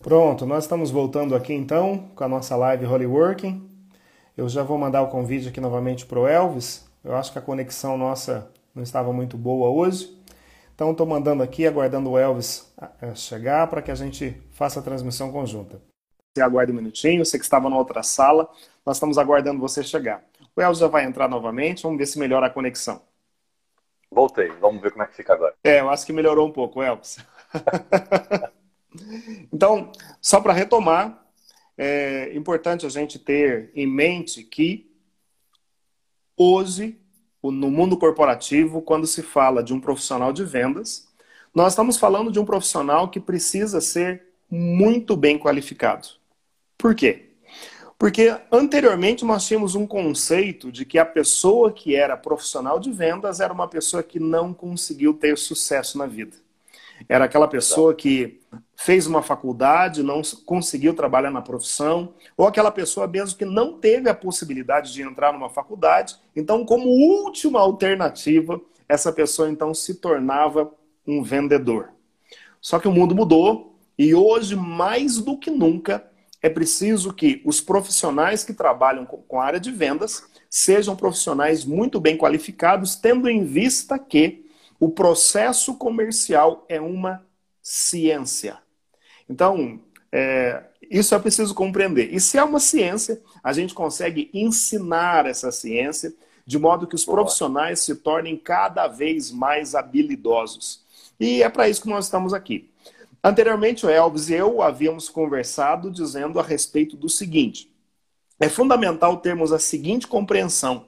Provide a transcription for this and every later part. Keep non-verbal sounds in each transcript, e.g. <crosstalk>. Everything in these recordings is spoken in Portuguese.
Pronto, nós estamos voltando aqui então com a nossa live Holyworking. Eu já vou mandar o convite aqui novamente para o Elvis. Eu acho que a conexão nossa não estava muito boa hoje. Então estou mandando aqui, aguardando o Elvis chegar para que a gente faça a transmissão conjunta. Você aguarde um minutinho, você que estava na outra sala, nós estamos aguardando você chegar. O Elvis já vai entrar novamente, vamos ver se melhora a conexão. Voltei, vamos ver como é que fica agora. É, eu acho que melhorou um pouco, Elvis. <laughs> então, só para retomar, é importante a gente ter em mente que hoje, no mundo corporativo, quando se fala de um profissional de vendas, nós estamos falando de um profissional que precisa ser muito bem qualificado. Por quê? Porque anteriormente nós tínhamos um conceito de que a pessoa que era profissional de vendas era uma pessoa que não conseguiu ter sucesso na vida. Era aquela pessoa que fez uma faculdade, não conseguiu trabalhar na profissão, ou aquela pessoa mesmo que não teve a possibilidade de entrar numa faculdade. Então, como última alternativa, essa pessoa então se tornava um vendedor. Só que o mundo mudou e hoje, mais do que nunca, é preciso que os profissionais que trabalham com a área de vendas sejam profissionais muito bem qualificados, tendo em vista que o processo comercial é uma ciência. Então, é, isso é preciso compreender. E se é uma ciência, a gente consegue ensinar essa ciência de modo que os profissionais se tornem cada vez mais habilidosos. E é para isso que nós estamos aqui. Anteriormente, o Elvis e eu havíamos conversado dizendo a respeito do seguinte: é fundamental termos a seguinte compreensão,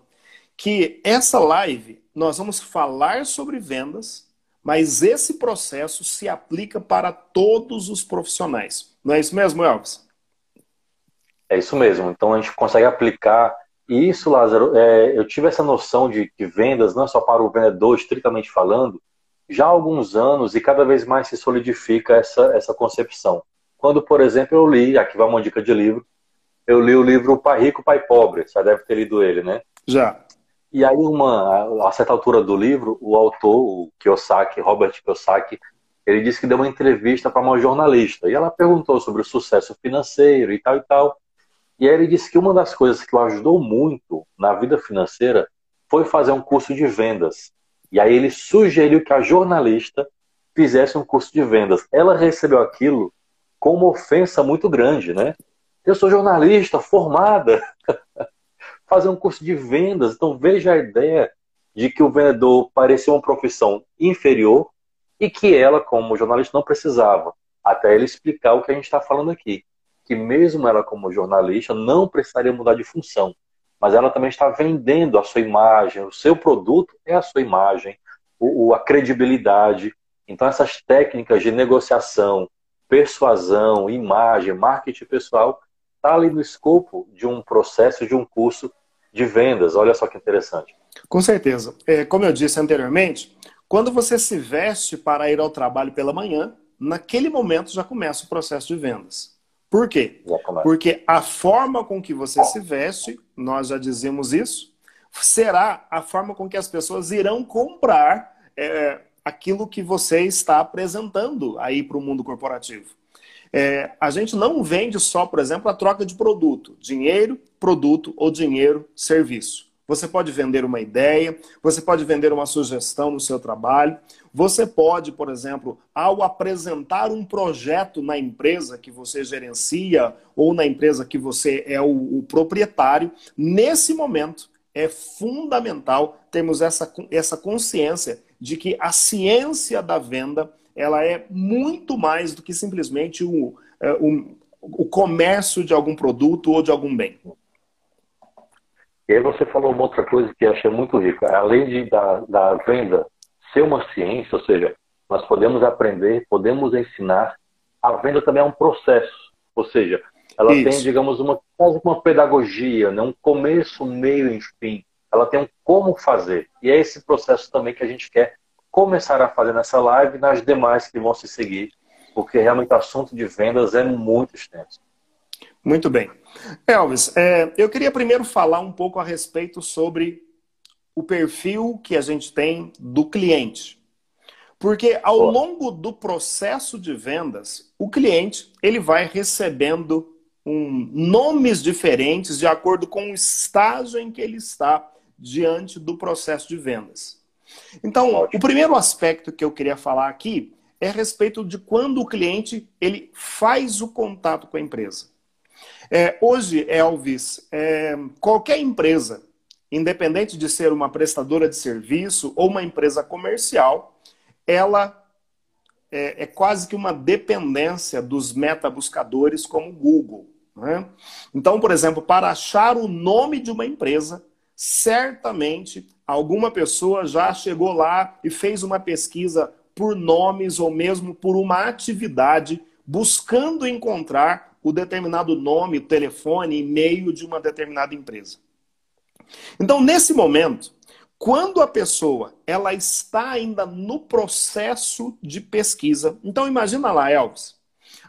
que essa live nós vamos falar sobre vendas, mas esse processo se aplica para todos os profissionais. Não é isso mesmo, Elvis? É isso mesmo. Então a gente consegue aplicar isso, Lázaro. É, eu tive essa noção de que vendas, não só para o vendedor, estritamente falando, já há alguns anos e cada vez mais se solidifica essa, essa concepção. Quando, por exemplo, eu li, aqui vai uma dica de livro, eu li o livro Pai Rico, Pai Pobre, você já deve ter lido ele, né? Já. E aí, uma, a certa altura do livro, o autor, o Kiyosaki, Robert Kiyosaki, ele disse que deu uma entrevista para uma jornalista. E ela perguntou sobre o sucesso financeiro e tal e tal. E aí ele disse que uma das coisas que o ajudou muito na vida financeira foi fazer um curso de vendas. E aí ele sugeriu que a jornalista fizesse um curso de vendas. Ela recebeu aquilo com uma ofensa muito grande, né? Eu sou jornalista formada. <laughs> fazer um curso de vendas. Então veja a ideia de que o vendedor parecia uma profissão inferior e que ela, como jornalista, não precisava. Até ele explicar o que a gente está falando aqui. Que mesmo ela, como jornalista, não precisaria mudar de função. Mas ela também está vendendo a sua imagem, o seu produto é a sua imagem, o, a credibilidade. Então, essas técnicas de negociação, persuasão, imagem, marketing pessoal, está ali no escopo de um processo, de um curso de vendas. Olha só que interessante. Com certeza. É, como eu disse anteriormente, quando você se veste para ir ao trabalho pela manhã, naquele momento já começa o processo de vendas. Por quê? Porque a forma com que você se veste, nós já dizemos isso, será a forma com que as pessoas irão comprar é, aquilo que você está apresentando aí para o mundo corporativo. É, a gente não vende só, por exemplo, a troca de produto, dinheiro, produto ou dinheiro, serviço. Você pode vender uma ideia, você pode vender uma sugestão no seu trabalho, você pode, por exemplo, ao apresentar um projeto na empresa que você gerencia ou na empresa que você é o, o proprietário, nesse momento é fundamental termos essa, essa consciência de que a ciência da venda ela é muito mais do que simplesmente o, é, o, o comércio de algum produto ou de algum bem. E aí você falou uma outra coisa que eu achei muito rica. Além de, da, da venda ser uma ciência, ou seja, nós podemos aprender, podemos ensinar, a venda também é um processo. Ou seja, ela Isso. tem, digamos, uma, quase uma pedagogia, né? um começo, meio e fim. Ela tem um como fazer. E é esse processo também que a gente quer começar a fazer nessa live e nas demais que vão se seguir, porque realmente o assunto de vendas é muito extenso. Muito bem. Elvis, é, eu queria primeiro falar um pouco a respeito sobre o perfil que a gente tem do cliente. Porque ao longo do processo de vendas, o cliente ele vai recebendo um, nomes diferentes de acordo com o estágio em que ele está diante do processo de vendas. Então, o primeiro aspecto que eu queria falar aqui é a respeito de quando o cliente ele faz o contato com a empresa. É, hoje, Elvis, é, qualquer empresa, independente de ser uma prestadora de serviço ou uma empresa comercial, ela é, é quase que uma dependência dos metabuscadores como o Google. Né? Então, por exemplo, para achar o nome de uma empresa, certamente alguma pessoa já chegou lá e fez uma pesquisa por nomes ou mesmo por uma atividade, buscando encontrar o determinado nome, telefone, e-mail de uma determinada empresa. Então, nesse momento, quando a pessoa ela está ainda no processo de pesquisa, então imagina lá, Elvis,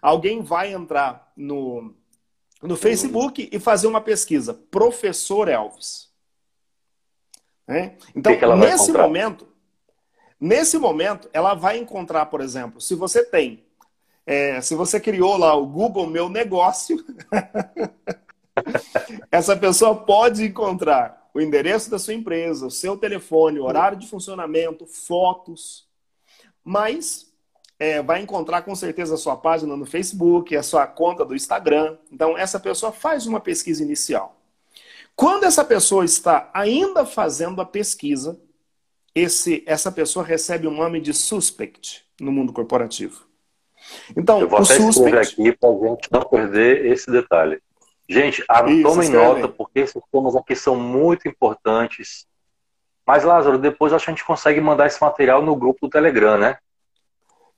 alguém vai entrar no, no Facebook e fazer uma pesquisa, professor Elvis. É? Então, que que nesse momento, nesse momento, ela vai encontrar, por exemplo, se você tem, é, se você criou lá o Google Meu Negócio, <laughs> essa pessoa pode encontrar o endereço da sua empresa, o seu telefone, o horário de funcionamento, fotos, mas é, vai encontrar com certeza a sua página no Facebook, a sua conta do Instagram. Então, essa pessoa faz uma pesquisa inicial. Quando essa pessoa está ainda fazendo a pesquisa, esse, essa pessoa recebe o nome de suspect no mundo corporativo. Então, Eu vou até suspect... aqui para a gente não perder esse detalhe. Gente, tomem nota, porque esses temas aqui são muito importantes. Mas, Lázaro, depois acho que a gente consegue mandar esse material no grupo do Telegram, né?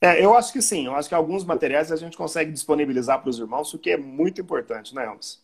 É, eu acho que sim. Eu acho que alguns materiais a gente consegue disponibilizar para os irmãos, o que é muito importante, né, Elvis?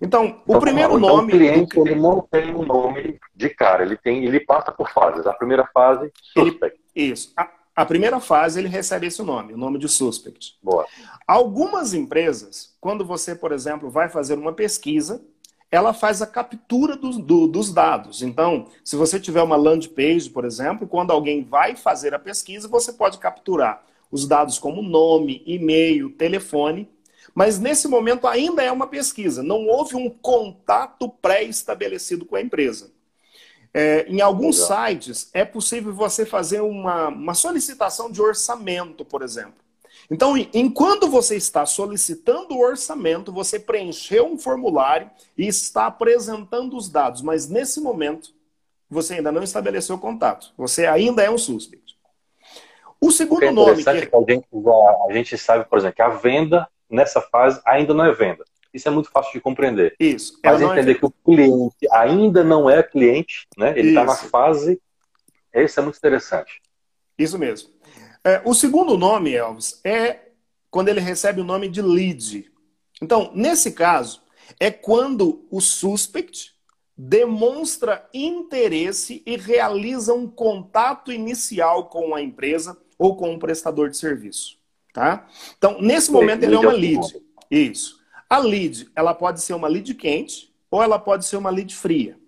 Então, o então, primeiro então, nome. O cliente ele não tem um nome de cara, ele, tem, ele passa por fases. A primeira fase, suspect. Ele, isso. A, a, primeira fase ele recebe esse nome, o nome de suspect. Boa. Algumas empresas, quando você, por exemplo, vai fazer uma pesquisa, ela faz a captura do, do, dos dados. Então, se você tiver uma landing page, por exemplo, quando alguém vai fazer a pesquisa, você pode capturar os dados como nome, e-mail, telefone mas nesse momento ainda é uma pesquisa, não houve um contato pré-estabelecido com a empresa. É, em alguns Legal. sites é possível você fazer uma, uma solicitação de orçamento, por exemplo. Então, enquanto você está solicitando o orçamento, você preencheu um formulário e está apresentando os dados, mas nesse momento você ainda não estabeleceu contato. Você ainda é um suspeito. O segundo é nome que... que a, gente, a gente sabe, por exemplo, que a venda nessa fase ainda não é venda. Isso é muito fácil de compreender. Isso. Mas entender é... que o cliente ainda não é cliente, né? Ele está na fase. Isso é muito interessante. Isso mesmo. É, o segundo nome, Elvis, é quando ele recebe o nome de lead. Então, nesse caso, é quando o suspect demonstra interesse e realiza um contato inicial com a empresa ou com o prestador de serviço. Tá? Então, nesse momento, ele é uma lead. Isso. A lead, ela pode ser uma lead quente ou ela pode ser uma lead fria.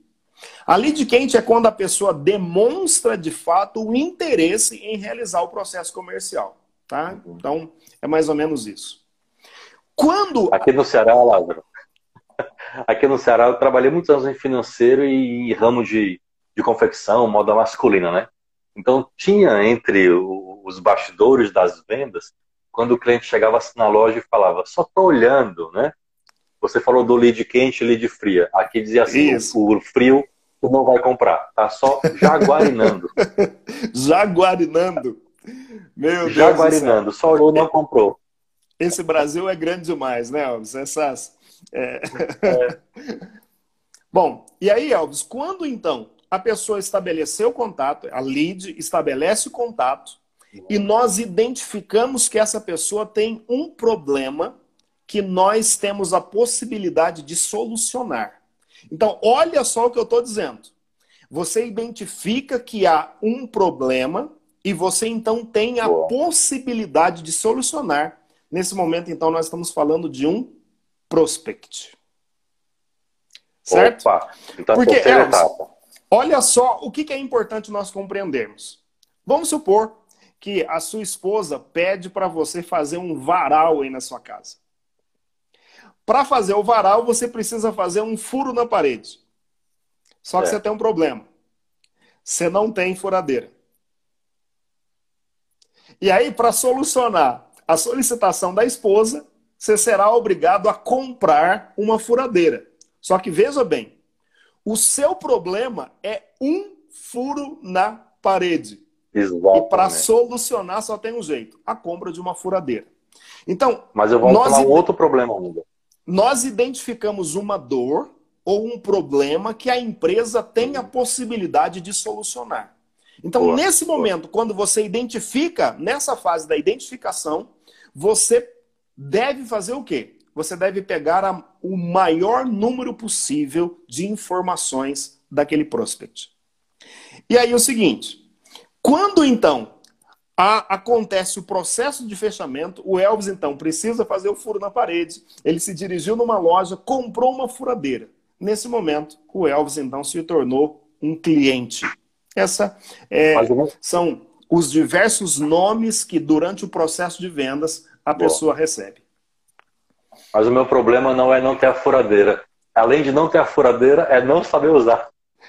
A lead quente é quando a pessoa demonstra de fato o interesse em realizar o processo comercial. Tá? Então, é mais ou menos isso. Quando. Aqui no Ceará, Lázaro. Aqui no Ceará, eu trabalhei muitos anos em financeiro e ramo de, de confecção, moda masculina, né? Então, tinha entre os bastidores das vendas quando o cliente chegava na loja e falava, só tô olhando, né? Você falou do lead quente e lead fria. Aqui dizia assim, o, o frio tu não vai comprar, tá só jaguarinando. <laughs> jaguarinando. Meu Deus Jaguarinando, só olhou não comprou. Esse Brasil é grande demais, né, Elvis? Essas. É... É. <laughs> Bom, e aí, Elvis, quando então a pessoa estabeleceu o contato, a lead estabelece o contato, e nós identificamos que essa pessoa tem um problema que nós temos a possibilidade de solucionar. Então, olha só o que eu estou dizendo. Você identifica que há um problema e você então tem a Boa. possibilidade de solucionar. Nesse momento, então, nós estamos falando de um prospect. Certo? Opa, então Porque, Elvis, olha só o que é importante nós compreendermos. Vamos supor que a sua esposa pede para você fazer um varal aí na sua casa. Para fazer o varal, você precisa fazer um furo na parede. Só que é. você tem um problema. Você não tem furadeira. E aí, para solucionar a solicitação da esposa, você será obrigado a comprar uma furadeira. Só que veja bem, o seu problema é um furo na parede. Exatamente. E para solucionar só tem um jeito: a compra de uma furadeira. Então, mas eu vou falar um outro problema, Hugo. Nós identificamos uma dor ou um problema que a empresa tem a possibilidade de solucionar. Então, boa, nesse boa. momento, quando você identifica, nessa fase da identificação, você deve fazer o quê? Você deve pegar a, o maior número possível de informações daquele prospect. E aí o seguinte, quando então a, acontece o processo de fechamento, o Elvis então precisa fazer o furo na parede, ele se dirigiu numa loja, comprou uma furadeira. Nesse momento, o Elvis então se tornou um cliente. Essa é, são os diversos nomes que durante o processo de vendas a Boa. pessoa recebe. Mas o meu problema não é não ter a furadeira. Além de não ter a furadeira, é não saber usar.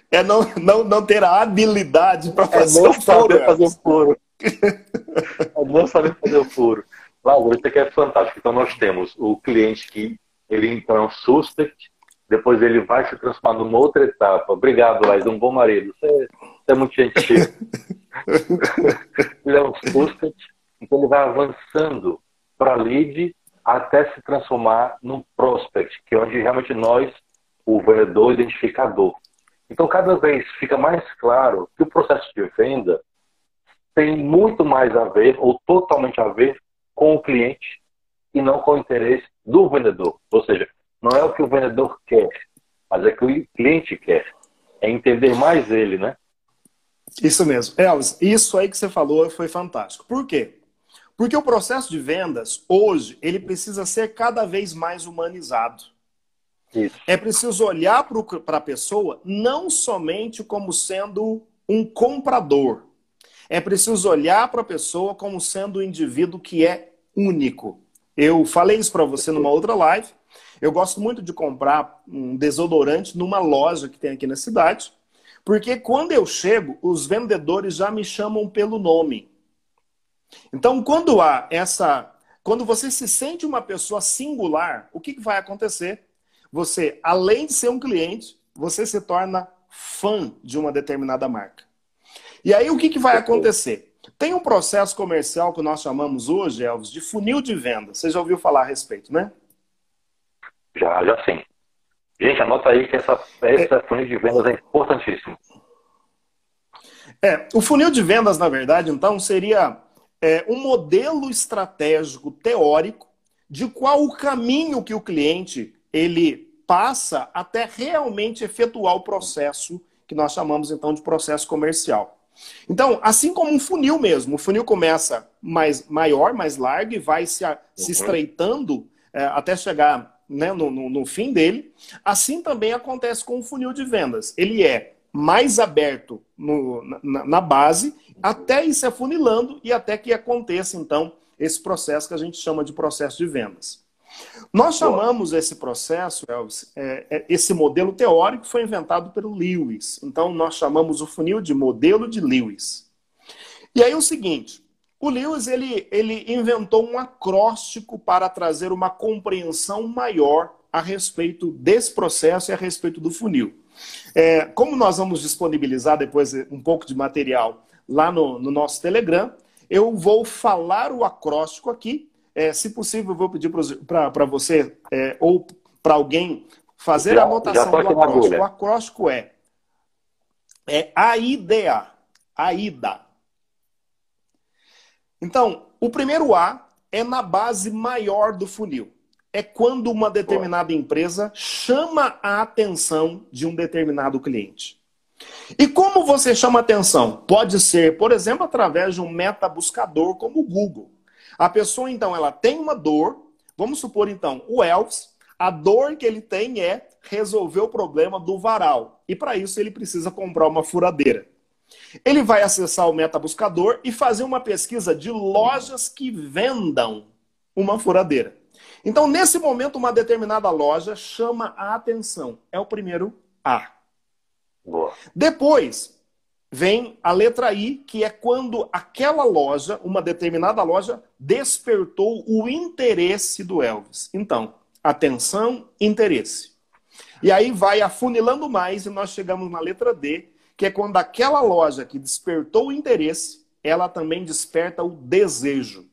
É não, não, não ter a habilidade para fazer é não o saber furo. fazer o furo. é não saber fazer o furo. Laura, isso aqui é fantástico. Então nós temos o cliente que ele então é um suspect, depois ele vai se transformar numa outra etapa. Obrigado, Laís, um bom marido. Você, você é muito gentil. <laughs> ele é um suspect, então ele vai avançando para lead até se transformar num prospect, que é onde realmente nós, o vendedor identificador. Então, cada vez fica mais claro que o processo de venda tem muito mais a ver, ou totalmente a ver, com o cliente e não com o interesse do vendedor. Ou seja, não é o que o vendedor quer, mas é o que o cliente quer. É entender mais ele, né? Isso mesmo. Elvis, isso aí que você falou foi fantástico. Por quê? Porque o processo de vendas, hoje, ele precisa ser cada vez mais humanizado. É preciso olhar para a pessoa não somente como sendo um comprador. É preciso olhar para a pessoa como sendo um indivíduo que é único. Eu falei isso para você numa outra live. Eu gosto muito de comprar um desodorante numa loja que tem aqui na cidade, porque quando eu chego, os vendedores já me chamam pelo nome. Então, quando há essa. Quando você se sente uma pessoa singular, o que vai acontecer? Você, além de ser um cliente, você se torna fã de uma determinada marca. E aí o que, que vai acontecer? Tem um processo comercial que nós chamamos hoje, Elvis, de funil de venda. Você já ouviu falar a respeito, né? Já, já sim. Gente, anota aí que essa, essa é... funil de vendas é importantíssimo. É, o funil de vendas, na verdade, então, seria é, um modelo estratégico teórico de qual o caminho que o cliente ele passa até realmente efetuar o processo que nós chamamos então de processo comercial. Então, assim como um funil mesmo, o funil começa mais maior, mais largo e vai se, se uhum. estreitando é, até chegar né, no, no, no fim dele. Assim também acontece com o funil de vendas. Ele é mais aberto no, na, na, base, até ir se afunilando e até que aconteça, então, esse processo que a gente chama de processo de vendas. Nós chamamos esse processo, Elvis, é, é, esse modelo teórico foi inventado pelo Lewis. Então, nós chamamos o funil de modelo de Lewis. E aí o seguinte, o Lewis ele, ele inventou um acróstico para trazer uma compreensão maior a respeito desse processo e a respeito do funil. É, como nós vamos disponibilizar depois um pouco de material lá no, no nosso Telegram, eu vou falar o acróstico aqui. É, se possível, eu vou pedir para você é, ou para alguém fazer já, a anotação do acróstico. O acróstico é, é AIDA. AIDA. Então, o primeiro A é na base maior do funil é quando uma determinada empresa chama a atenção de um determinado cliente. E como você chama atenção? Pode ser, por exemplo, através de um metabuscador como o Google. A pessoa, então, ela tem uma dor. Vamos supor, então, o Elvis, a dor que ele tem é resolver o problema do varal. E para isso ele precisa comprar uma furadeira. Ele vai acessar o metabuscador e fazer uma pesquisa de lojas que vendam uma furadeira. Então, nesse momento, uma determinada loja chama a atenção. É o primeiro A. Boa. Depois, vem a letra I, que é quando aquela loja, uma determinada loja, despertou o interesse do Elvis. Então, atenção, interesse. E aí vai afunilando mais e nós chegamos na letra D, que é quando aquela loja que despertou o interesse, ela também desperta o desejo.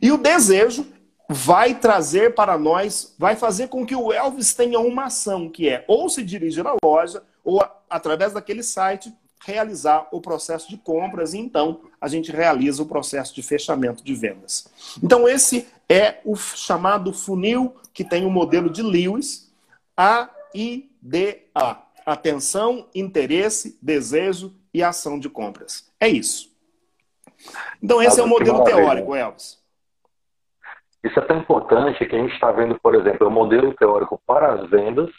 E o desejo vai trazer para nós, vai fazer com que o Elvis tenha uma ação, que é ou se dirigir à loja, ou através daquele site, realizar o processo de compras e então a gente realiza o processo de fechamento de vendas. Então esse é o chamado funil que tem o modelo de Lewis, AIDA. Atenção, interesse, desejo e ação de compras. É isso. Então esse é o modelo teórico, Elvis. Isso é tão importante que a gente está vendo, por exemplo, o modelo teórico para as vendas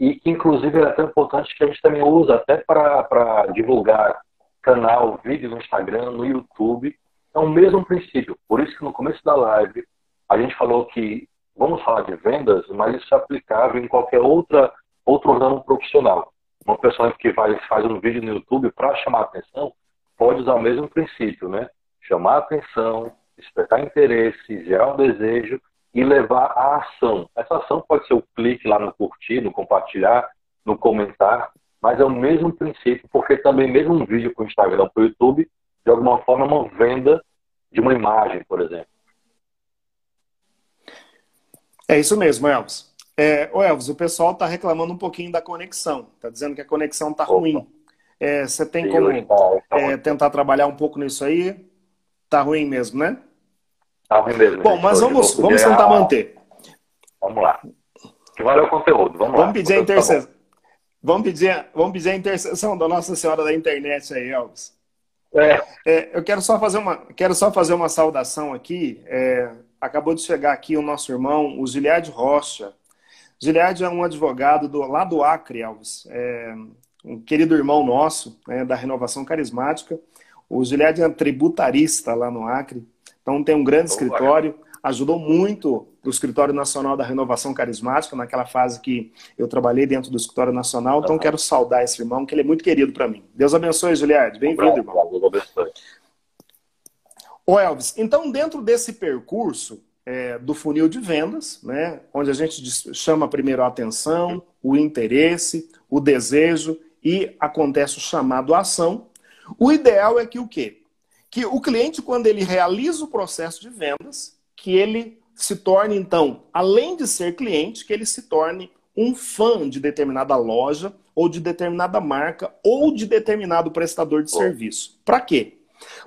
e que, inclusive, é tão importante que a gente também usa até para divulgar canal, vídeo no Instagram, no YouTube. É o mesmo princípio. Por isso que no começo da live a gente falou que vamos falar de vendas, mas isso é aplicável em qualquer outra, outro ramo profissional. Uma pessoa que vai, faz um vídeo no YouTube para chamar atenção pode usar o mesmo princípio, né? Chamar atenção, despertar interesse, gerar um desejo e levar à ação. Essa ação pode ser o clique lá no curtir, no compartilhar, no comentar, mas é o mesmo princípio, porque também mesmo um vídeo para o Instagram, para o YouTube, de alguma forma é uma venda de uma imagem, por exemplo. É isso mesmo, Elvis. É, ô Elvis, o pessoal está reclamando um pouquinho da conexão. Está dizendo que a conexão está ruim. É, você tem como tá, é, tentar trabalhar um pouco nisso aí? Tá ruim mesmo, né? Tá ruim mesmo. Bom, mas vamos, vamos tentar manter. Vamos lá. Que vale o conteúdo. Vamos, vamos lá. Pedir a tá intercessão. Tá vamos, pedir, vamos pedir a intercessão da Nossa Senhora da Internet aí, Elvis. É. é. eu quero só fazer uma, quero só fazer uma saudação aqui. É, acabou de chegar aqui o nosso irmão, o Giliade Rocha. Giliade é um advogado do, lá do Acre, Elvis. É, um querido irmão nosso, né, da Renovação Carismática. O Giliade é tributarista lá no Acre. Então tem um grande escritório, ajudou muito o Escritório Nacional da Renovação Carismática, naquela fase que eu trabalhei dentro do Escritório Nacional. Então quero saudar esse irmão, que ele é muito querido para mim. Deus abençoe, Juliette. Bem-vindo, irmão. Deus abençoe. Ô Elvis, então dentro desse percurso é, do funil de vendas, né, onde a gente chama primeiro a atenção, o interesse, o desejo e acontece o chamado ação, o ideal é que o quê? Que o cliente, quando ele realiza o processo de vendas, que ele se torne, então, além de ser cliente, que ele se torne um fã de determinada loja, ou de determinada marca, ou de determinado prestador de serviço. Para quê?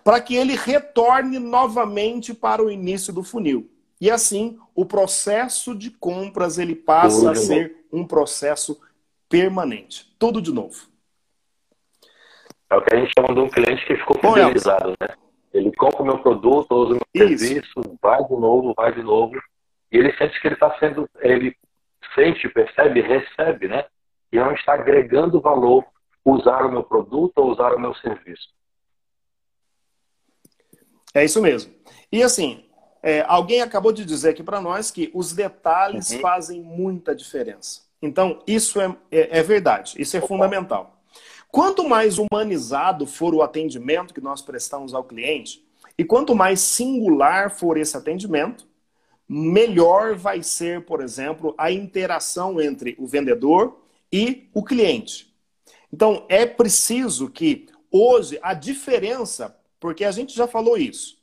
Para que ele retorne novamente para o início do funil. E assim, o processo de compras ele passa a ser um processo permanente. Tudo de novo. É o que a gente chama de um cliente que ficou fidelizado, né? Ele compra o meu produto, usa o meu Isso. serviço, vai de novo, vai de novo. E ele sente que ele está sendo, ele sente, percebe, recebe, né? E não está agregando valor usar o meu produto ou usar o meu serviço. É isso mesmo. E assim, é, alguém acabou de dizer aqui para nós que os detalhes uhum. fazem muita diferença. Então, isso é, é, é verdade, isso é Opa. fundamental. Quanto mais humanizado for o atendimento que nós prestamos ao cliente, e quanto mais singular for esse atendimento, melhor vai ser, por exemplo, a interação entre o vendedor e o cliente. Então, é preciso que hoje a diferença, porque a gente já falou isso,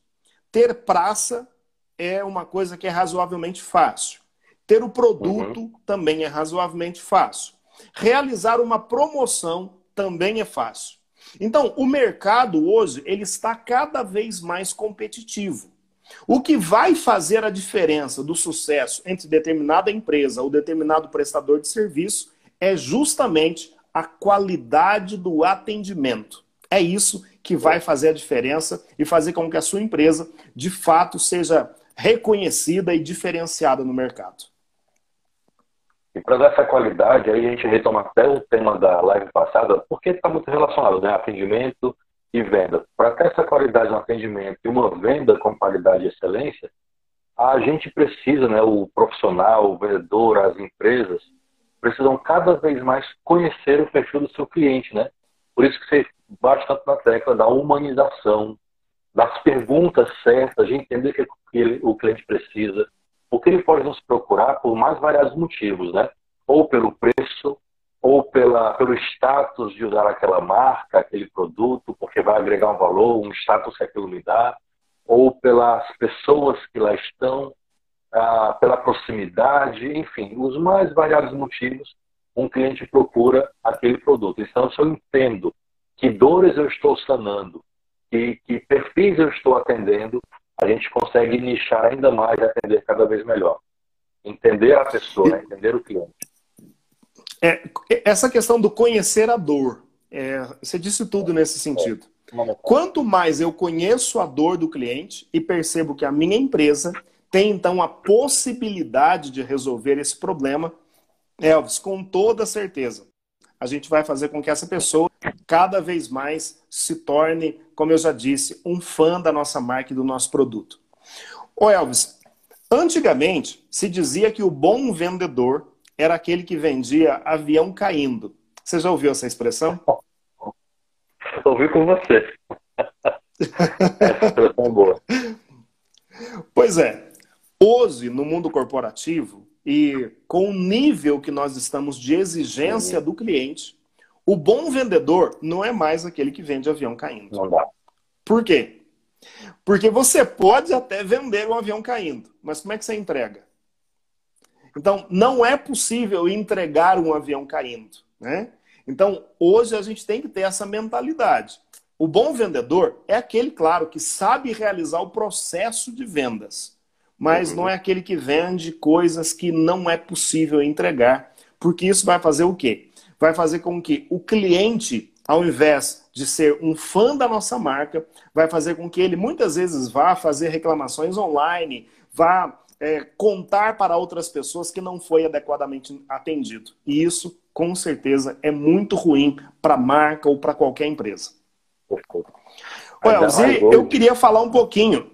ter praça é uma coisa que é razoavelmente fácil. Ter o produto uhum. também é razoavelmente fácil. Realizar uma promoção também é fácil. Então, o mercado hoje ele está cada vez mais competitivo. O que vai fazer a diferença do sucesso entre determinada empresa ou determinado prestador de serviço é justamente a qualidade do atendimento. É isso que vai fazer a diferença e fazer com que a sua empresa, de fato, seja reconhecida e diferenciada no mercado. E para dar essa qualidade, aí a gente retoma até o tema da live passada, porque está muito relacionado, né? Atendimento e venda. Para ter essa qualidade no atendimento e uma venda com qualidade e excelência, a gente precisa, né, o profissional, o vendedor, as empresas, precisam cada vez mais conhecer o perfil do seu cliente, né? Por isso que você bate tanto na tecla da humanização, das perguntas certas, de entender o que o cliente precisa, porque ele pode nos procurar por mais variados motivos, né? Ou pelo preço, ou pela, pelo status de usar aquela marca, aquele produto, porque vai agregar um valor, um status que aquilo me dá, ou pelas pessoas que lá estão, ah, pela proximidade, enfim, os mais variados motivos, um cliente procura aquele produto. Então, se eu entendo que dores eu estou sanando, que, que perfis eu estou atendendo, a gente consegue nichar ainda mais e atender cada vez melhor. Entender a pessoa, né? entender o cliente. É, essa questão do conhecer a dor, é, você disse tudo nesse sentido. Quanto mais eu conheço a dor do cliente e percebo que a minha empresa tem então a possibilidade de resolver esse problema, Elvis, com toda certeza, a gente vai fazer com que essa pessoa cada vez mais se torne, como eu já disse, um fã da nossa marca e do nosso produto. Ô Elvis, antigamente se dizia que o bom vendedor era aquele que vendia avião caindo. Você já ouviu essa expressão? <laughs> Ouvi com você. <laughs> essa expressão é boa. Pois é. Hoje, no mundo corporativo, e com o nível que nós estamos de exigência do cliente, o bom vendedor não é mais aquele que vende avião caindo. Não dá. Por quê? Porque você pode até vender um avião caindo, mas como é que você entrega? Então, não é possível entregar um avião caindo, né? Então, hoje a gente tem que ter essa mentalidade. O bom vendedor é aquele, claro, que sabe realizar o processo de vendas mas não é aquele que vende coisas que não é possível entregar, porque isso vai fazer o quê? Vai fazer com que o cliente, ao invés de ser um fã da nossa marca, vai fazer com que ele muitas vezes vá fazer reclamações online, vá é, contar para outras pessoas que não foi adequadamente atendido. E isso, com certeza, é muito ruim para a marca ou para qualquer empresa. Olha, Elzi, eu queria falar um pouquinho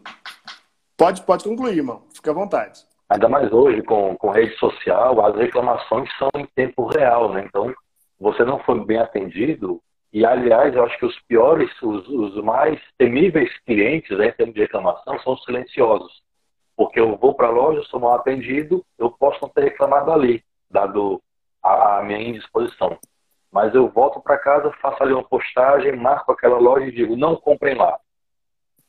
Pode, pode concluir, irmão. Fica à vontade. Ainda mais hoje, com, com rede social, as reclamações são em tempo real, né? Então, você não foi bem atendido. E, aliás, eu acho que os piores, os, os mais temíveis clientes, né, em termos de reclamação, são os silenciosos. Porque eu vou para a loja, sou mal atendido, eu posso não ter reclamado ali, dado a, a minha indisposição. Mas eu volto para casa, faço ali uma postagem, marco aquela loja e digo, não comprem lá.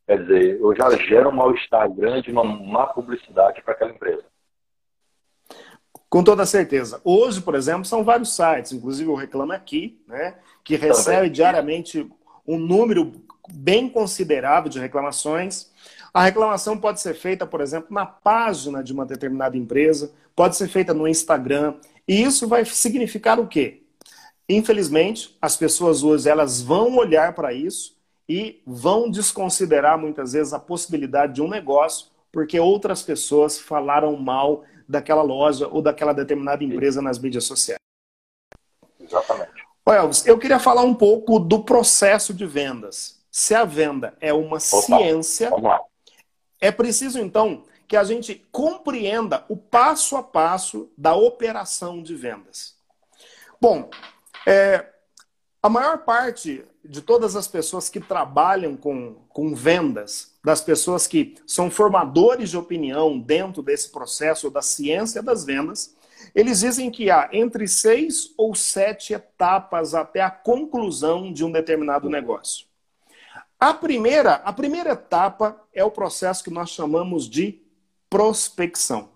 Quer dizer, eu já gero um mal-estar grande, uma má publicidade para aquela empresa. Com toda certeza. Hoje, por exemplo, são vários sites, inclusive o Reclame Aqui, né, que recebe diariamente um número bem considerável de reclamações. A reclamação pode ser feita, por exemplo, na página de uma determinada empresa, pode ser feita no Instagram, e isso vai significar o quê? Infelizmente, as pessoas hoje elas vão olhar para isso e vão desconsiderar muitas vezes a possibilidade de um negócio porque outras pessoas falaram mal daquela loja ou daquela determinada empresa nas mídias sociais. Exatamente. Ô Elvis, eu queria falar um pouco do processo de vendas. Se a venda é uma Opa, ciência, é preciso então que a gente compreenda o passo a passo da operação de vendas. Bom, é, a maior parte de todas as pessoas que trabalham com, com vendas, das pessoas que são formadores de opinião dentro desse processo da ciência das vendas, eles dizem que há entre seis ou sete etapas até a conclusão de um determinado negócio. A primeira, a primeira etapa é o processo que nós chamamos de prospecção.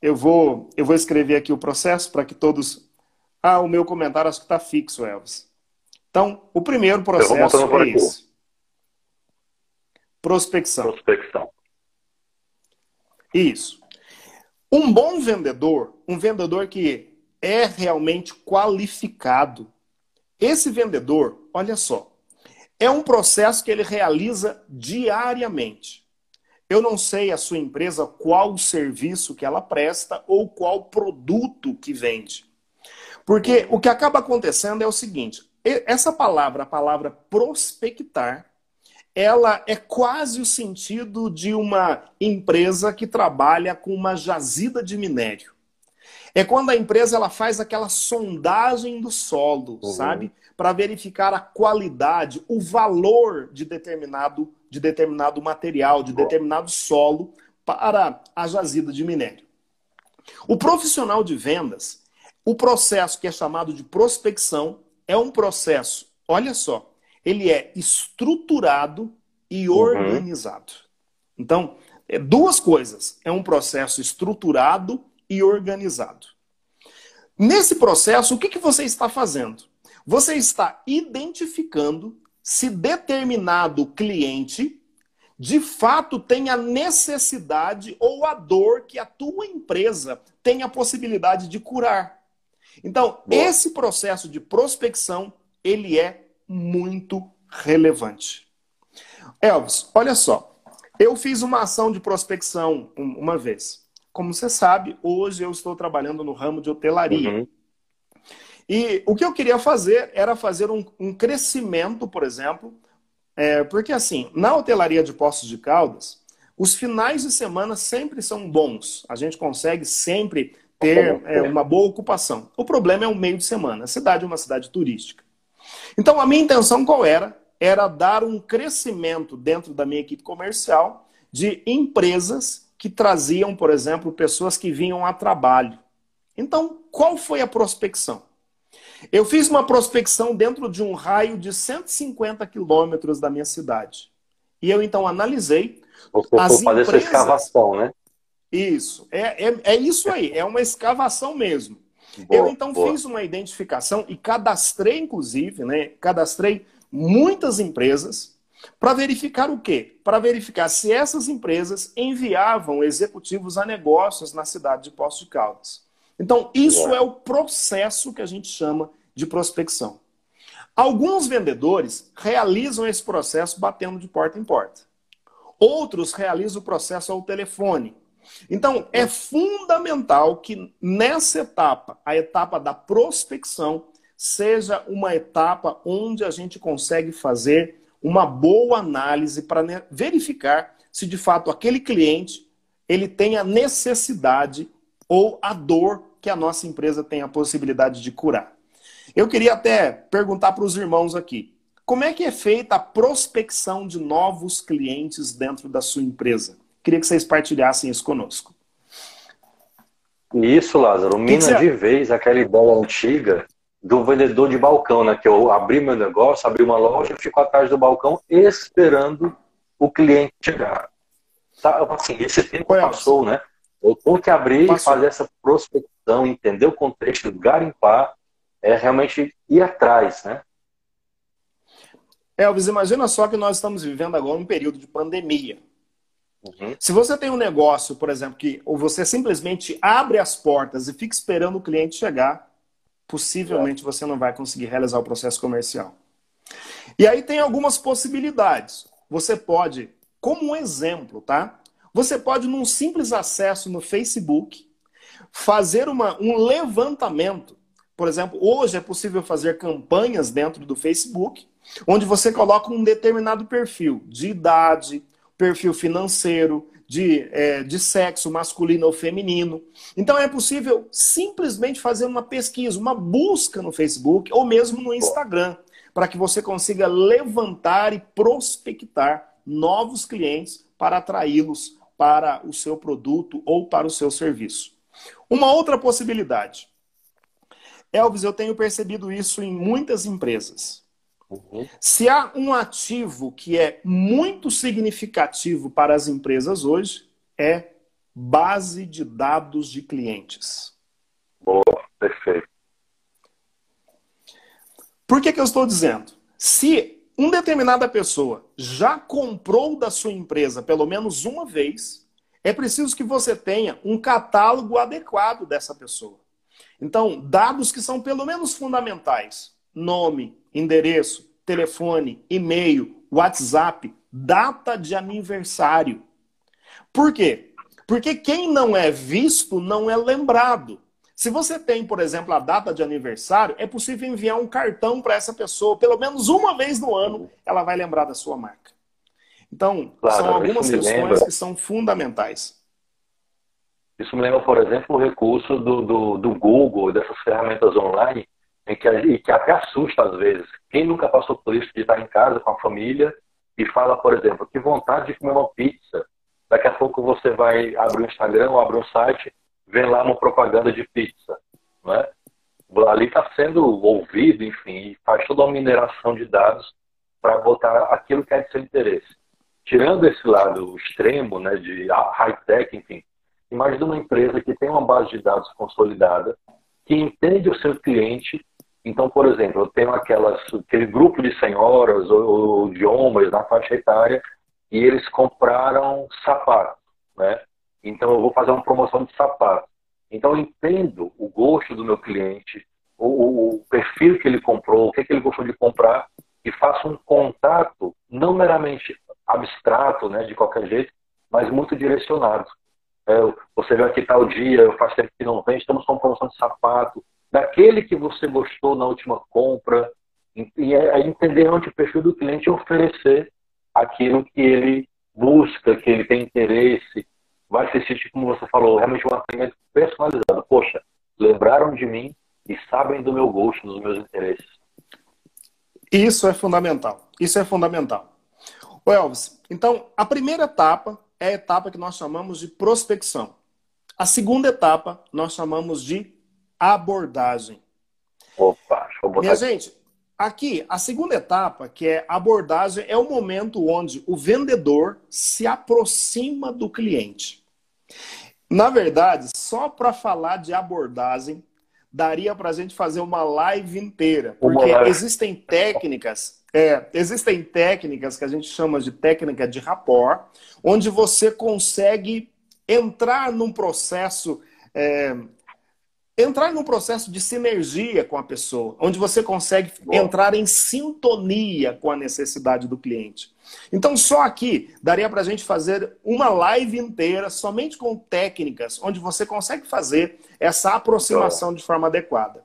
Eu vou, eu vou escrever aqui o processo para que todos. Ah, o meu comentário acho que está fixo, Elvis. Então, o primeiro processo é esse. Prospecção. Prospecção. Isso. Um bom vendedor, um vendedor que é realmente qualificado, esse vendedor, olha só, é um processo que ele realiza diariamente. eu não sei a sua empresa qual o serviço que ela presta ou qual produto que vende. Porque o que acaba acontecendo é o seguinte: essa palavra, a palavra prospectar, ela é quase o sentido de uma empresa que trabalha com uma jazida de minério. É quando a empresa ela faz aquela sondagem do solo, uhum. sabe? Para verificar a qualidade, o valor de determinado, de determinado material, de determinado solo para a jazida de minério. O profissional de vendas, o processo que é chamado de prospecção, é um processo, olha só, ele é estruturado e uhum. organizado. Então, é duas coisas. É um processo estruturado e organizado. Nesse processo, o que, que você está fazendo? Você está identificando se determinado cliente de fato tem a necessidade ou a dor que a tua empresa tem a possibilidade de curar. Então, Boa. esse processo de prospecção, ele é muito relevante. Elvis, olha só. Eu fiz uma ação de prospecção uma vez. Como você sabe, hoje eu estou trabalhando no ramo de hotelaria. Uhum. E o que eu queria fazer era fazer um, um crescimento, por exemplo, é, porque assim, na hotelaria de Poços de Caldas, os finais de semana sempre são bons. A gente consegue sempre ter é, uma boa ocupação. O problema é o meio de semana. A cidade é uma cidade turística. Então, a minha intenção qual era? Era dar um crescimento dentro da minha equipe comercial de empresas que traziam, por exemplo, pessoas que vinham a trabalho. Então, qual foi a prospecção? Eu fiz uma prospecção dentro de um raio de 150 quilômetros da minha cidade. E eu então analisei. Você as fazer empresas... essa escavação, né? Isso. É, é, é isso aí, é uma escavação mesmo. Boa, eu então boa. fiz uma identificação e cadastrei, inclusive, né? Cadastrei muitas empresas para verificar o quê? Para verificar se essas empresas enviavam executivos a negócios na cidade de Poços de Caldas. Então, isso é o processo que a gente chama de prospecção. Alguns vendedores realizam esse processo batendo de porta em porta. Outros realizam o processo ao telefone. Então, é fundamental que nessa etapa, a etapa da prospecção, seja uma etapa onde a gente consegue fazer uma boa análise para verificar se de fato aquele cliente ele tem a necessidade ou a dor que a nossa empresa tem a possibilidade de curar. Eu queria até perguntar para os irmãos aqui, como é que é feita a prospecção de novos clientes dentro da sua empresa? Queria que vocês partilhassem isso conosco. Isso, Lázaro. Mina de vez aquela ideia antiga do vendedor de balcão, né? Que eu abri meu negócio, abri uma loja, fico atrás do balcão esperando o cliente chegar. Tá, assim, esse tempo é passou, né? Eu tenho que abrir passou. e fazer essa prospecção, entender o contexto, garimpar, é realmente ir atrás, né? Elvis, imagina só que nós estamos vivendo agora um período de pandemia. Uhum. Se você tem um negócio, por exemplo, que ou você simplesmente abre as portas e fica esperando o cliente chegar, possivelmente você não vai conseguir realizar o processo comercial. E aí tem algumas possibilidades. Você pode, como um exemplo, tá? Você pode, num simples acesso no Facebook, fazer uma, um levantamento. Por exemplo, hoje é possível fazer campanhas dentro do Facebook, onde você coloca um determinado perfil de idade, perfil financeiro, de, é, de sexo masculino ou feminino. Então é possível simplesmente fazer uma pesquisa, uma busca no Facebook ou mesmo no Instagram, para que você consiga levantar e prospectar novos clientes para atraí-los para o seu produto ou para o seu serviço. Uma outra possibilidade. Elvis, eu tenho percebido isso em muitas empresas. Uhum. Se há um ativo que é muito significativo para as empresas hoje, é base de dados de clientes. Boa, perfeito. Por que, que eu estou dizendo? Se uma determinada pessoa já comprou da sua empresa pelo menos uma vez, é preciso que você tenha um catálogo adequado dessa pessoa. Então, dados que são pelo menos fundamentais: nome, endereço, telefone, e-mail, WhatsApp, data de aniversário. Por quê? Porque quem não é visto não é lembrado. Se você tem, por exemplo, a data de aniversário, é possível enviar um cartão para essa pessoa, pelo menos uma vez no ano, ela vai lembrar da sua marca. Então, claro, são algumas questões que são fundamentais. Isso me lembra, por exemplo, o recurso do, do, do Google, dessas ferramentas online, em que, e que até assusta às vezes. Quem nunca passou por isso de estar em casa com a família e fala, por exemplo, que vontade de comer uma pizza. Daqui a pouco você vai abrir o Instagram ou abrir um site, vê lá uma propaganda de pizza. Não é? Ali está sendo ouvido, enfim, e faz toda uma mineração de dados para botar aquilo que é de seu interesse. Tirando esse lado extremo, né, de high-tech, enfim, imagina uma empresa que tem uma base de dados consolidada, que entende o seu cliente então, por exemplo, eu tenho aquelas, aquele grupo de senhoras ou, ou de homens na faixa etária e eles compraram sapato, né? Então, eu vou fazer uma promoção de sapato. Então, eu entendo o gosto do meu cliente, o, o perfil que ele comprou, o que, é que ele gostou de comprar e faço um contato não meramente abstrato, né, de qualquer jeito, mas muito direcionado. É, você vê aqui tal dia, faz tempo que não vem, estamos com promoção de sapato, daquele que você gostou na última compra, e é, é entender onde o perfil do cliente oferecer aquilo que ele busca, que ele tem interesse. Vai se sentir, como você falou, realmente um atendimento personalizado. Poxa, lembraram de mim e sabem do meu gosto, dos meus interesses. Isso é fundamental. Isso é fundamental. O Elvis, então, a primeira etapa é a etapa que nós chamamos de prospecção. A segunda etapa nós chamamos de abordagem. Opa, deixa eu botar Minha aqui. gente, aqui, a segunda etapa, que é abordagem, é o momento onde o vendedor se aproxima do cliente. Na verdade, só para falar de abordagem, daria para a gente fazer uma live inteira, porque existem técnicas, é, existem técnicas que a gente chama de técnica de rapport, onde você consegue entrar num processo é, entrar num processo de sinergia com a pessoa, onde você consegue entrar em sintonia com a necessidade do cliente. Então, só aqui daria para a gente fazer uma live inteira somente com técnicas, onde você consegue fazer essa aproximação de forma adequada.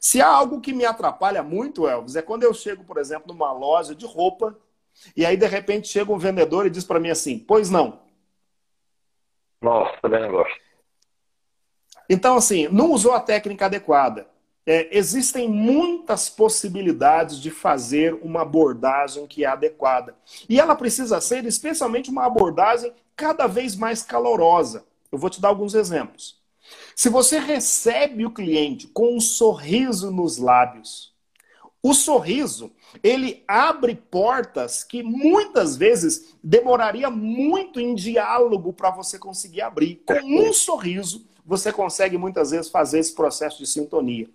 Se há algo que me atrapalha muito, Elvis, é quando eu chego, por exemplo, numa loja de roupa e aí de repente chega um vendedor e diz para mim assim: "Pois não". Nossa, também não gosto. Então, assim, não usou a técnica adequada. É, existem muitas possibilidades de fazer uma abordagem que é adequada. E ela precisa ser, especialmente, uma abordagem cada vez mais calorosa. Eu vou te dar alguns exemplos. Se você recebe o cliente com um sorriso nos lábios, o sorriso, ele abre portas que muitas vezes demoraria muito em diálogo para você conseguir abrir. Com um sorriso, você consegue muitas vezes fazer esse processo de sintonia.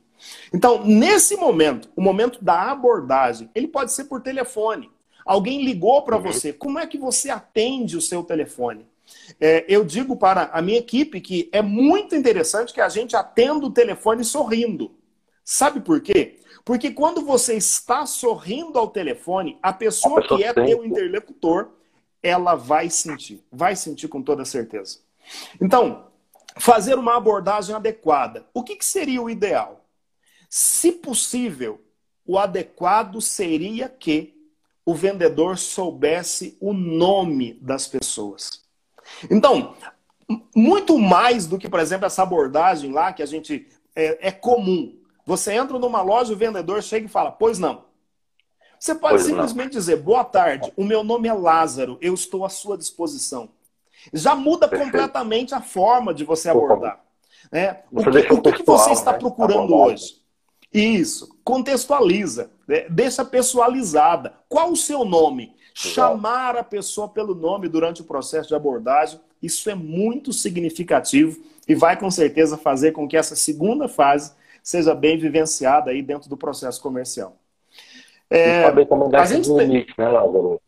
Então, nesse momento, o momento da abordagem, ele pode ser por telefone. Alguém ligou para uhum. você. Como é que você atende o seu telefone? É, eu digo para a minha equipe que é muito interessante que a gente atenda o telefone sorrindo. Sabe por quê? Porque quando você está sorrindo ao telefone, a pessoa, a pessoa que é teu interlocutor, ela vai sentir. Vai sentir com toda certeza. Então, fazer uma abordagem adequada. O que, que seria o ideal? Se possível, o adequado seria que o vendedor soubesse o nome das pessoas. Então, muito mais do que, por exemplo, essa abordagem lá que a gente é, é comum. Você entra numa loja, o vendedor chega e fala: Pois não. Você pode pois simplesmente não. dizer: Boa tarde, o meu nome é Lázaro, eu estou à sua disposição já muda Perfeito. completamente a forma de você abordar. Né? O, que, o que, que, você está né? procurando hoje? Isso, contextualiza, né? deixa pessoalizada. Qual o seu nome? Chamar a pessoa pelo nome durante o processo de abordagem, isso é muito significativo e vai com certeza fazer com que essa segunda fase seja bem vivenciada aí dentro do processo comercial. É, e como dar esse limite, né, Lázaro?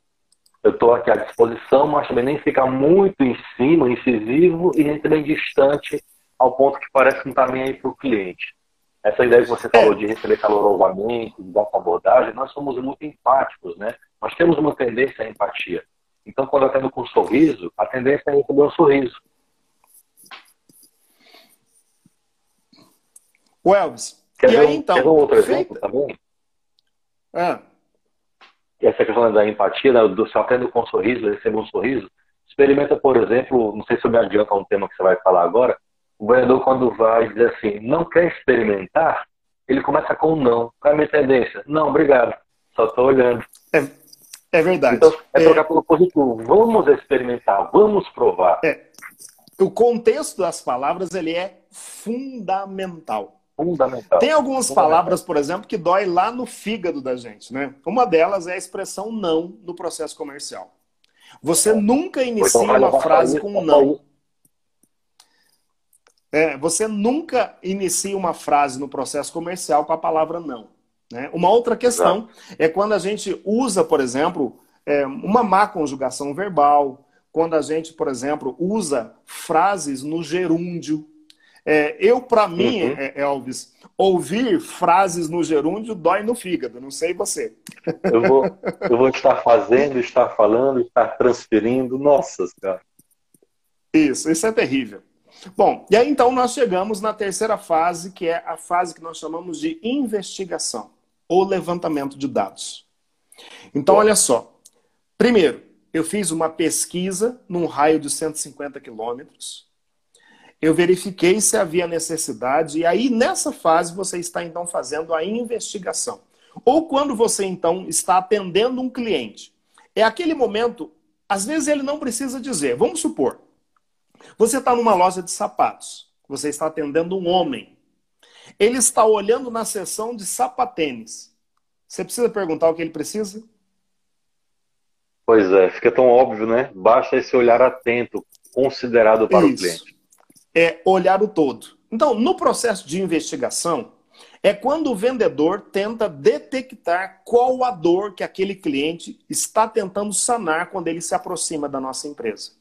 Eu estou aqui à disposição, mas também nem ficar muito em cima, incisivo, e nem também distante ao ponto que parece que não está nem aí para o cliente. Essa ideia que você falou de receber calorosamente, de dar com abordagem, nós somos muito empáticos, né? Nós temos uma tendência à empatia. Então, quando eu atendo com um sorriso, a tendência é receber um sorriso. O Elvis, quer e aí, um, então? Quer um outro exemplo também? Ah. Essa questão da empatia, né, do se eu atendo com um sorriso, recebo um sorriso. Experimenta, por exemplo, não sei se eu me adianto a um tema que você vai falar agora, o vendedor, quando vai dizer assim, não quer experimentar, ele começa com um não. Qual é a minha tendência? Não, obrigado. Só estou olhando. É, é verdade. Então, é trocar é... pelo positivo. Vamos experimentar, vamos provar. É. O contexto das palavras, ele é fundamental. Fundamental. Tem algumas fundamental. palavras, por exemplo, que dói lá no fígado da gente, né? Uma delas é a expressão não no processo comercial. Você nunca inicia então, uma frase com um não. É, você nunca inicia uma frase no processo comercial com a palavra não. Né? Uma outra questão é quando a gente usa, por exemplo, é, uma má conjugação verbal, quando a gente, por exemplo, usa frases no gerúndio. É, eu, para mim, uhum. É, Elvis, ouvir frases no gerúndio dói no fígado, não sei você. Eu vou, eu vou estar fazendo, estar falando, estar transferindo. Nossa, cara. Isso, isso é terrível. Bom, e aí então nós chegamos na terceira fase, que é a fase que nós chamamos de investigação ou levantamento de dados. Então, olha só. Primeiro, eu fiz uma pesquisa num raio de 150 quilômetros. Eu verifiquei se havia necessidade, e aí nessa fase você está então fazendo a investigação. Ou quando você então está atendendo um cliente. É aquele momento, às vezes ele não precisa dizer. Vamos supor, você está numa loja de sapatos, você está atendendo um homem. Ele está olhando na seção de sapatênis. Você precisa perguntar o que ele precisa? Pois é, fica tão óbvio, né? Basta esse olhar atento, considerado para Isso. o cliente. É olhar o todo. Então, no processo de investigação, é quando o vendedor tenta detectar qual a dor que aquele cliente está tentando sanar quando ele se aproxima da nossa empresa.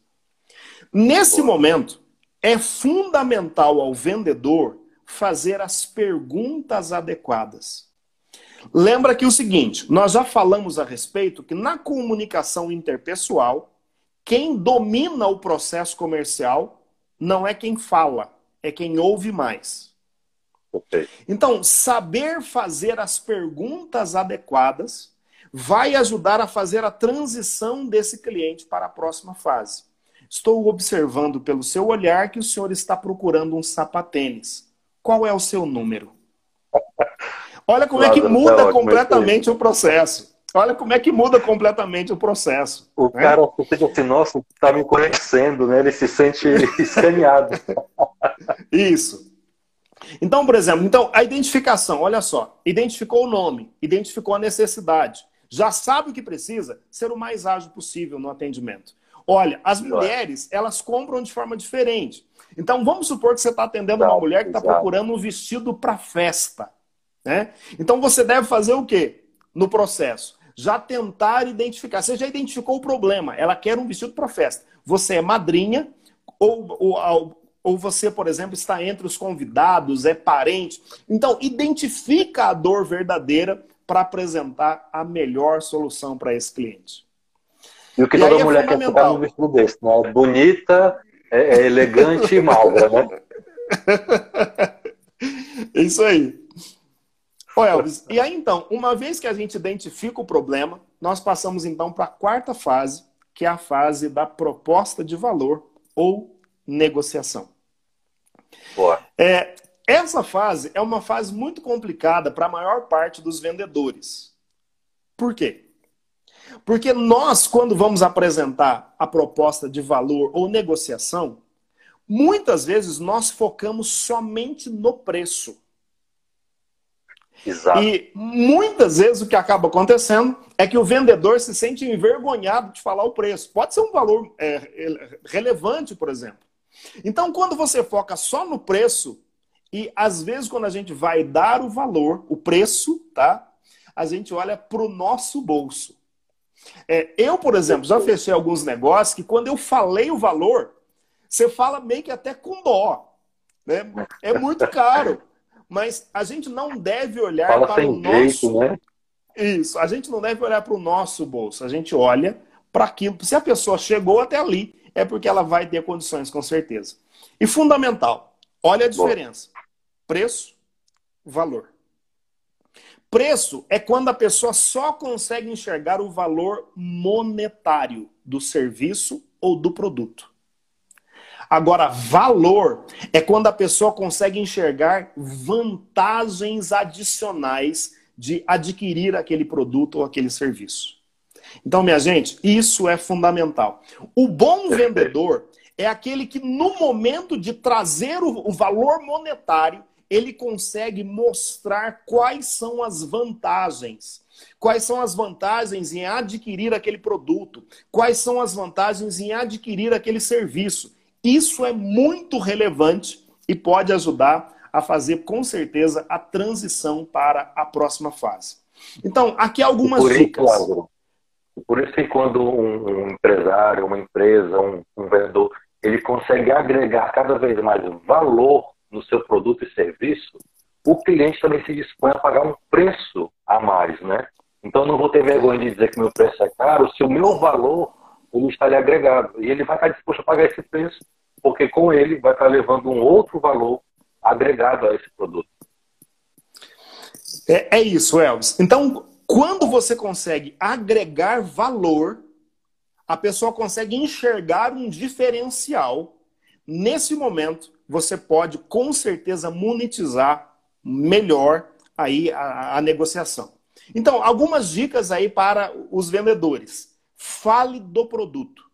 Nesse momento, é fundamental ao vendedor fazer as perguntas adequadas. Lembra que o seguinte, nós já falamos a respeito que na comunicação interpessoal, quem domina o processo comercial não é quem fala, é quem ouve mais. Okay. Então, saber fazer as perguntas adequadas vai ajudar a fazer a transição desse cliente para a próxima fase. Estou observando pelo seu olhar que o senhor está procurando um sapatênis. Qual é o seu número? <laughs> Olha como é que muda completamente o processo. Olha como é que muda completamente o processo. O né? cara fica assim, nossa, está me conhecendo, né? Ele se sente <laughs> escaneado. Isso. Então, por exemplo, então, a identificação, olha só, identificou o nome, identificou a necessidade, já sabe o que precisa, ser o mais ágil possível no atendimento. Olha, as mulheres, elas compram de forma diferente. Então, vamos supor que você está atendendo uma mulher que está procurando um vestido para festa. Né? Então, você deve fazer o quê no processo? Já tentar identificar. Você já identificou o problema. Ela quer um vestido para festa. Você é madrinha ou, ou, ou você, por exemplo, está entre os convidados, é parente. Então, identifica a dor verdadeira para apresentar a melhor solução para esse cliente. E o que e toda é mulher quer ficar num vestido desse, né? Bonita, é, é elegante e magra, né? <laughs> Isso aí. Ô Elvis, e aí então, uma vez que a gente identifica o problema, nós passamos então para a quarta fase, que é a fase da proposta de valor ou negociação. Boa. É, essa fase é uma fase muito complicada para a maior parte dos vendedores. Por quê? Porque nós, quando vamos apresentar a proposta de valor ou negociação, muitas vezes nós focamos somente no preço. Exato. E muitas vezes o que acaba acontecendo é que o vendedor se sente envergonhado de falar o preço. Pode ser um valor é, relevante, por exemplo. Então, quando você foca só no preço, e às vezes quando a gente vai dar o valor, o preço, tá? A gente olha para o nosso bolso. É, eu, por exemplo, já fechei alguns negócios que quando eu falei o valor, você fala meio que até com dó. Né? É muito caro. Mas a gente não deve olhar fala para o nosso. Jeito, né? Isso, a gente não deve olhar para o nosso bolso, a gente olha para aquilo. Se a pessoa chegou até ali, é porque ela vai ter condições, com certeza. E fundamental, olha a diferença: preço, valor. Preço é quando a pessoa só consegue enxergar o valor monetário do serviço ou do produto. Agora, valor é quando a pessoa consegue enxergar vantagens adicionais de adquirir aquele produto ou aquele serviço. Então, minha gente, isso é fundamental. O bom vendedor é aquele que, no momento de trazer o, valor monetário, ele consegue mostrar quais são as vantagens. Quais são as vantagens em adquirir aquele produto? Quais são as vantagens em adquirir aquele serviço? Isso é muito relevante e pode ajudar a fazer, com certeza, a transição para a próxima fase. Então, aqui algumas por dicas. Isso, por isso que quando um, empresário, uma empresa, um, um vendedor, ele consegue agregar cada vez mais valor no seu produto e serviço, o cliente também se dispõe a pagar um preço a mais, né? Então eu não vou ter vergonha de dizer que meu preço é caro se o meu valor ele está ali agregado. E ele vai estar disposto a pagar esse preço, porque com ele vai estar levando um outro valor agregado a esse produto. É, é isso, Elvis. Então, quando você consegue agregar valor, a pessoa consegue enxergar um diferencial. Nesse momento, você pode com certeza monetizar melhor aí a, a negociação. Então, algumas dicas aí para os vendedores. Fale do produto.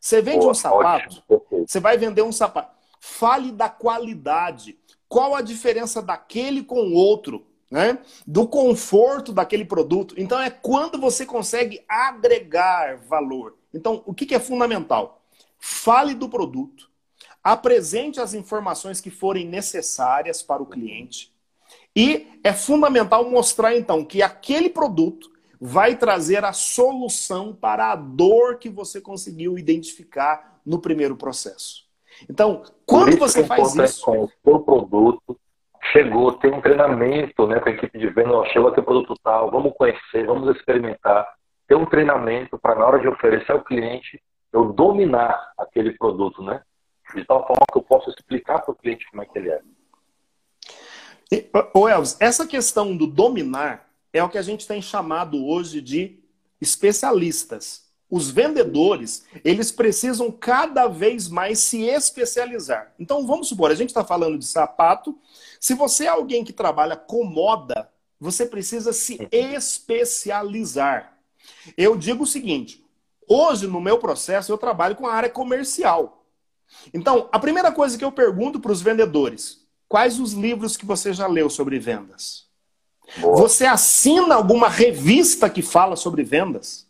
Você vende um sapato, ótimo. você vai vender um sapato. Fale da qualidade. Qual a diferença daquele com o outro? Né? Do conforto daquele produto. Então, é quando você consegue agregar valor. Então, o que, que é fundamental? Fale do produto, apresente as informações que forem necessárias para o cliente. E é fundamental mostrar, então, que aquele produto vai trazer a solução para a dor que você conseguiu identificar no primeiro processo. Então, quando você faz isso. Com o produto, chegou, tem um treinamento né, com a equipe de venda, chegou a ter produto tal, vamos conhecer, vamos experimentar, ter um treinamento para na hora de oferecer ao cliente, eu dominar aquele produto, né? De tal forma que eu possa explicar para o cliente como é que ele é. Ô Elvis, essa questão do dominar é o que a gente tem chamado hoje de especialistas. Os vendedores, eles precisam cada vez mais se especializar. Então, vamos supor, a gente está falando de sapato. Se você é alguém que trabalha com moda, você precisa se especializar. Eu digo o seguinte: hoje, no meu processo, eu trabalho com a área comercial. Então, a primeira coisa que eu pergunto para os vendedores: quais os livros que você já leu sobre vendas? Boa. Você assina alguma revista que fala sobre vendas?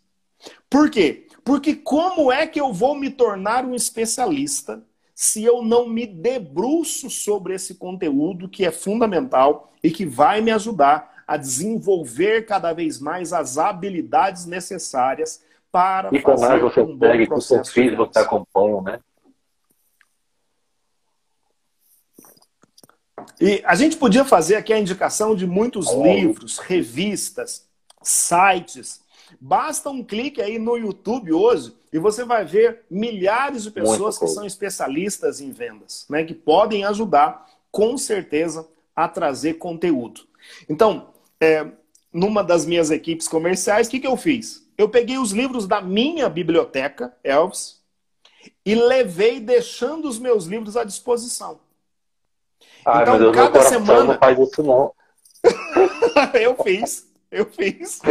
Por quê? Porque como é que eu vou me tornar um especialista se eu não me debruço sobre esse conteúdo que é fundamental e que vai me ajudar a desenvolver cada vez mais as habilidades necessárias para e fazer mais você um bom processo. Que você acompanha, né? E a gente podia fazer aqui a indicação de muitos é. livros, revistas, sites. Basta um clique aí no YouTube hoje e você vai ver milhares de pessoas que são especialistas em vendas, né? Que podem ajudar, com certeza, a trazer conteúdo. Então, é, numa das minhas equipes comerciais, o que, que eu fiz? Eu peguei os livros da minha biblioteca, Elvis, e levei deixando os meus livros à disposição. Ai, então, Deus, cada semana. Não faz isso, não. <laughs> eu fiz, eu fiz. <laughs>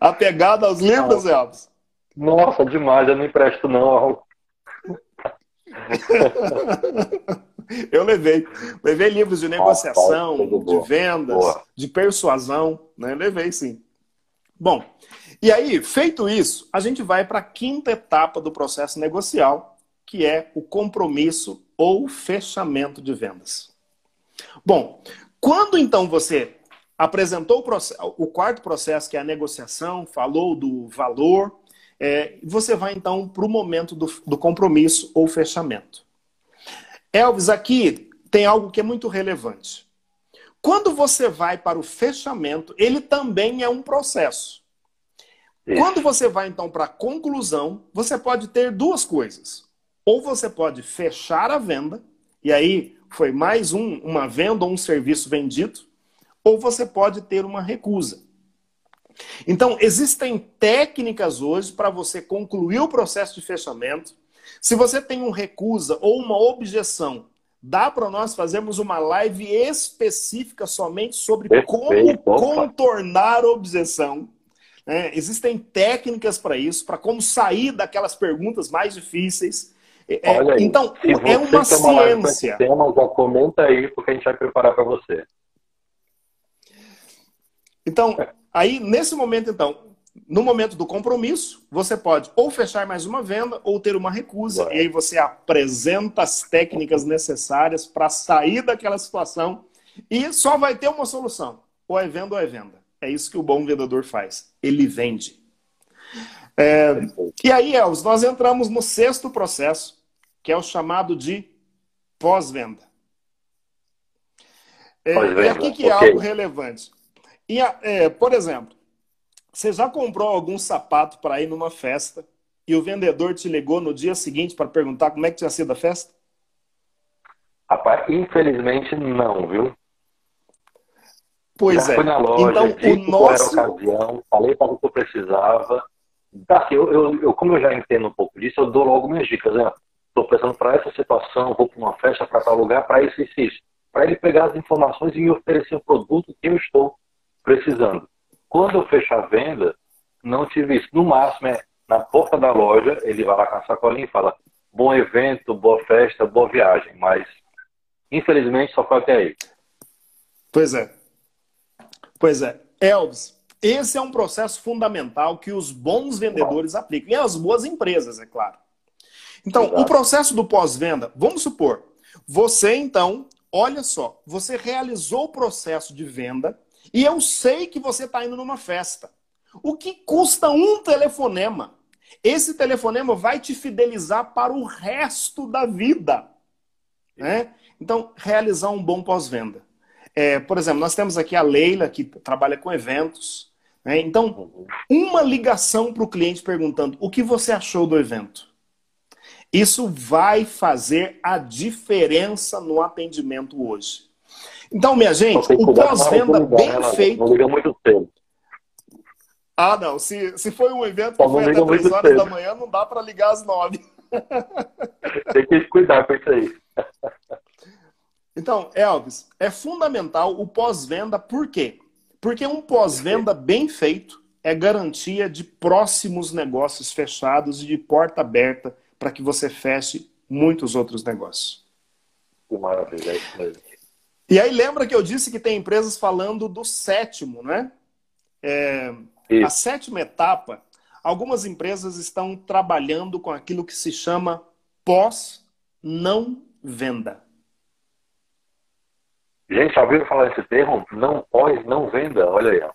Apegado aos livros, Elvis? Nossa, demais, eu não empresto, não. <laughs> eu levei. Levei livros de negociação, de vendas, boa. de persuasão, né? Levei sim. Bom, e aí, feito isso, a gente vai para a quinta etapa do processo negocial, que é o compromisso ou fechamento de vendas. Bom, quando então você apresentou o, processo, o quarto processo, que é a negociação, falou do valor, é, você vai então para o momento do, do compromisso ou fechamento. Elvis, aqui tem algo que é muito relevante. Quando você vai para o fechamento, ele também é um processo. Isso. Quando você vai então para a conclusão, você pode ter duas coisas. Ou você pode fechar a venda, e aí foi mais um, uma venda ou um serviço vendido, ou você pode ter uma recusa. Então, existem técnicas hoje para você concluir o processo de fechamento. Se você tem um recusa ou uma objeção, dá para nós fazermos uma live específica somente sobre Perfeito. como contornar a objeção. É, existem técnicas para isso, para como sair daquelas perguntas mais difíceis. É, é aí, então, é uma ciência. Tema, já comenta aí, porque a gente vai preparar para você. Então, aí, nesse momento, então, no momento do compromisso, você pode ou fechar mais uma venda ou ter uma recusa. E aí você apresenta as técnicas necessárias para sair daquela situação e só vai ter uma solução: ou é venda ou é venda. É isso que o bom vendedor faz. Ele vende. É, e aí, Elvis, nós entramos no sexto processo, que é o chamado de pós-venda. É, é aqui que é okay. algo relevante. E, é, por exemplo, você já comprou algum sapato para ir numa festa e o vendedor te ligou no dia seguinte para perguntar como é que tinha sido a festa? Rapaz, infelizmente não, viu? Pois já é. Fui na loja, então, o nosso... era ocasião, falei para o que eu precisava. Assim, eu, eu, eu, como eu já entendo um pouco disso, eu dou logo minhas dicas. Né? Estou pensando para essa situação, vou para uma festa, para tal lugar, para isso e isso. Para ele pegar as informações e me oferecer o produto que eu estou precisando. Quando eu fecho a venda, não tive isso. No máximo, é na porta da loja, ele vai lá com a sacolinha e fala: bom evento, boa festa, boa viagem. Mas, infelizmente, só foi até aí. Pois é. Pois é. Elvis, esse é um processo fundamental que os bons vendedores aplicam. E as boas empresas, é claro. Então, Exato. o processo do pós-venda, vamos supor, você então, olha só, você realizou o processo de venda, e eu sei que você está indo numa festa. O que custa um telefonema? Esse telefonema vai te fidelizar para o resto da vida. Né? Então, realizar um bom pós-venda. É, por exemplo, nós temos aqui a Leila, que trabalha com eventos. Né? Então, uma ligação para o cliente perguntando o que você achou do evento. Isso vai fazer a diferença no atendimento hoje. Então, minha gente, o pós-venda bem né, feito. Não liga muito cedo. Ah, não. Se, se foi um evento que foi até 3 horas cedo. da manhã, não dá para ligar às 9. <laughs> Tem que cuidar com isso aí. Então, Elvis, é fundamental o pós-venda, por quê? Porque um pós-venda bem feito é garantia de próximos negócios fechados e de porta aberta para que você feche muitos outros negócios. Que maravilha, é isso mesmo. E aí lembra que eu disse que tem empresas falando do sétimo, né? É, a sétima etapa, algumas empresas estão trabalhando com aquilo que se chama pós-não venda. Gente, já ouviram falar esse termo? Não pós, não venda. Olha aí.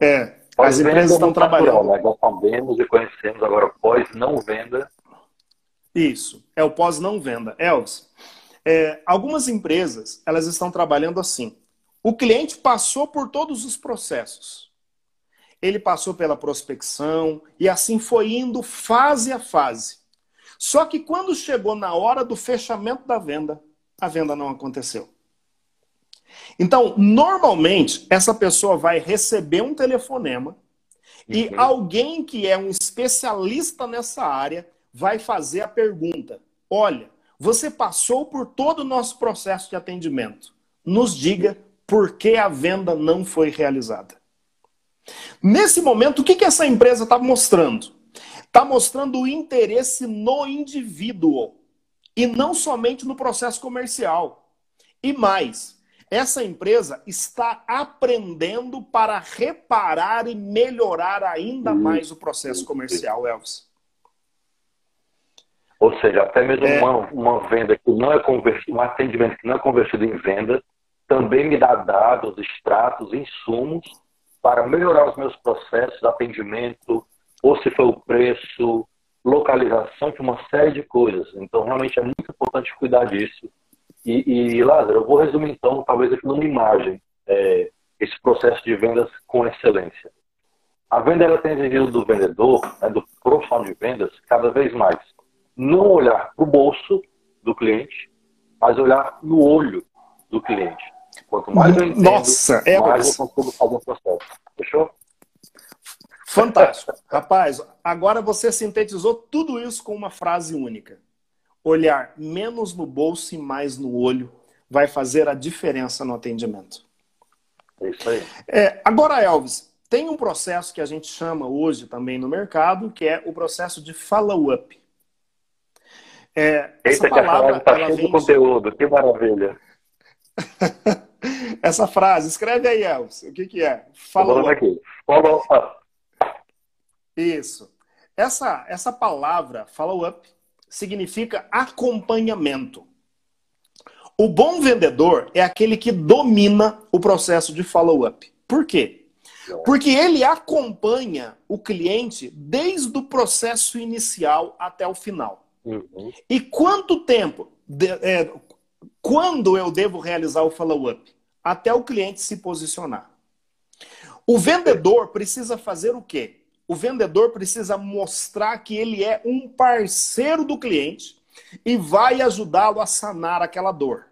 É, as empresas estão trabalhando. Nós já sabemos e conhecemos agora pós, não venda. Isso, é o pós, não venda. Elvis, é, algumas empresas elas estão trabalhando assim. O cliente passou por todos os processos. Ele passou pela prospecção e assim foi indo fase a fase. Só que quando chegou na hora do fechamento da venda, a venda não aconteceu. Então, normalmente, essa pessoa vai receber um telefonema uhum. e alguém que é um especialista nessa área vai fazer a pergunta: Olha, você passou por todo o nosso processo de atendimento. Nos diga por que a venda não foi realizada. Nesse momento, o que, que essa empresa está mostrando? Está mostrando o interesse no indivíduo e não somente no processo comercial. E mais, essa empresa está aprendendo para reparar e melhorar ainda mais o processo comercial, Elvis. Ou seja, até mesmo é. uma, uma venda que não é convertido, um atendimento que não é convertido em venda, também me dá dados, extratos, insumos para melhorar os meus processos de atendimento, ou se foi o preço, localização, de uma série de coisas. Então, realmente é muito importante cuidar disso. E, e Lázaro, eu vou resumir então, talvez aqui numa imagem, é, esse processo de vendas com excelência. A venda ela tem exigido do vendedor, né, do profissional de vendas, cada vez mais não olhar para o bolso do cliente, mas olhar no olho do cliente. Quanto mais eu entendo, Nossa, é mais eu consigo fazer o processo. Fechou? Fantástico. <laughs> Rapaz, agora você sintetizou tudo isso com uma frase única. Olhar menos no bolso e mais no olho vai fazer a diferença no atendimento. É isso aí. É, agora, Elvis, tem um processo que a gente chama hoje também no mercado, que é o processo de follow-up. É, essa palavra está cheio de conteúdo, que maravilha. <laughs> essa frase, escreve aí, Elvis, o que, que é? Follow aqui. Follow up. Isso. Essa, essa palavra, follow-up, significa acompanhamento. O bom vendedor é aquele que domina o processo de follow-up. Por quê? Porque ele acompanha o cliente desde o processo inicial até o final. Uhum. E quanto tempo, de, é, quando eu devo realizar o follow-up? Até o cliente se posicionar. O vendedor precisa fazer o quê? O vendedor precisa mostrar que ele é um parceiro do cliente e vai ajudá-lo a sanar aquela dor.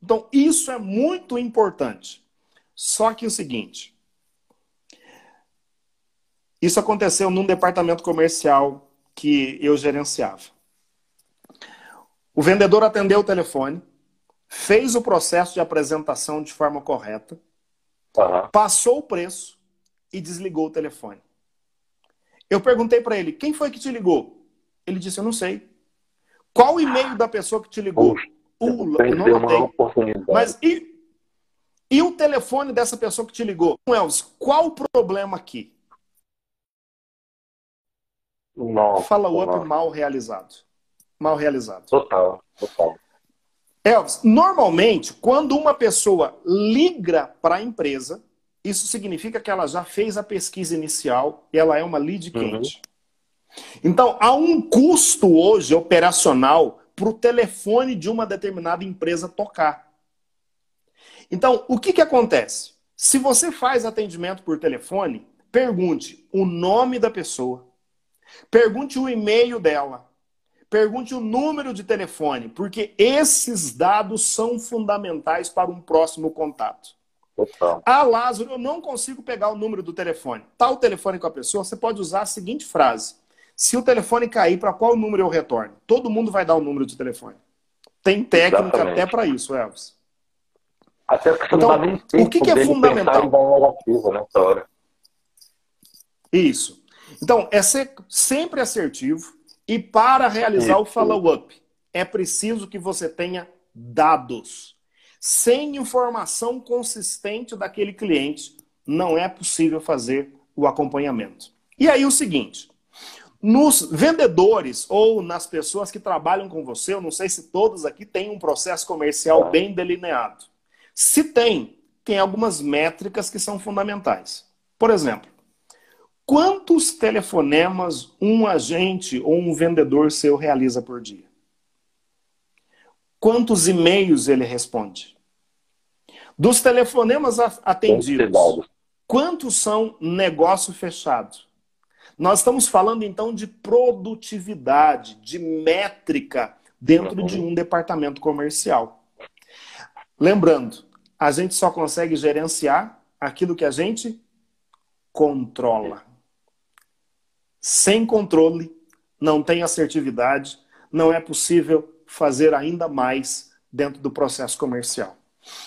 Então, isso é muito importante. Só que o seguinte, isso aconteceu num departamento comercial que eu gerenciava. O vendedor atendeu o telefone, fez o processo de apresentação de forma correta, uhum. passou o preço e desligou o telefone. Eu perguntei para ele: quem foi que te ligou? Ele disse: eu não sei. Qual o e-mail da pessoa que te ligou? Puxa, o, eu não oportunidade. Mas e, e o telefone dessa pessoa que te ligou? Elvis, qual o problema aqui? Nossa, Fala o up mal realizado. Mal realizado. Total, total. Elvis, normalmente, quando uma pessoa liga para a empresa, isso significa que ela já fez a pesquisa inicial e ela é uma lead quente. Uhum. Então, há um custo hoje operacional para o telefone de uma determinada empresa tocar. Então, o que, que acontece? Se você faz atendimento por telefone, pergunte o nome da pessoa, pergunte o e-mail dela, pergunte o número de telefone, porque esses dados são fundamentais para um próximo contato. Total. Ah, Lázaro, eu não consigo pegar o número do telefone. Tá o telefone com a pessoa, você pode usar a seguinte frase: Se o telefone cair, para qual número eu retorno? Todo mundo vai dar o número de telefone. Tem técnica Exatamente. até para isso, Elvis. Até porque então, não dá nem tempo o que, que é fundamental? Nessa hora. Isso. Então, é ser sempre assertivo e para realizar o follow-up, é preciso que você tenha dados. Sem informação consistente daquele cliente, não é possível fazer o acompanhamento. E aí o seguinte, nos vendedores ou nas pessoas que trabalham com você, eu não sei se todos aqui têm um processo comercial bem delineado. Se tem, tem algumas métricas que são fundamentais. Por exemplo, quantos telefonemas um agente ou um vendedor seu realiza por dia? Quantos e-mails ele responde? Dos telefonemas atendidos, quantos são negócio fechado? Nós estamos falando então de produtividade, de métrica dentro de um departamento comercial. Lembrando, a gente só consegue gerenciar aquilo que a gente controla. Sem controle, não tem assertividade, não é possível fazer ainda mais dentro do processo comercial.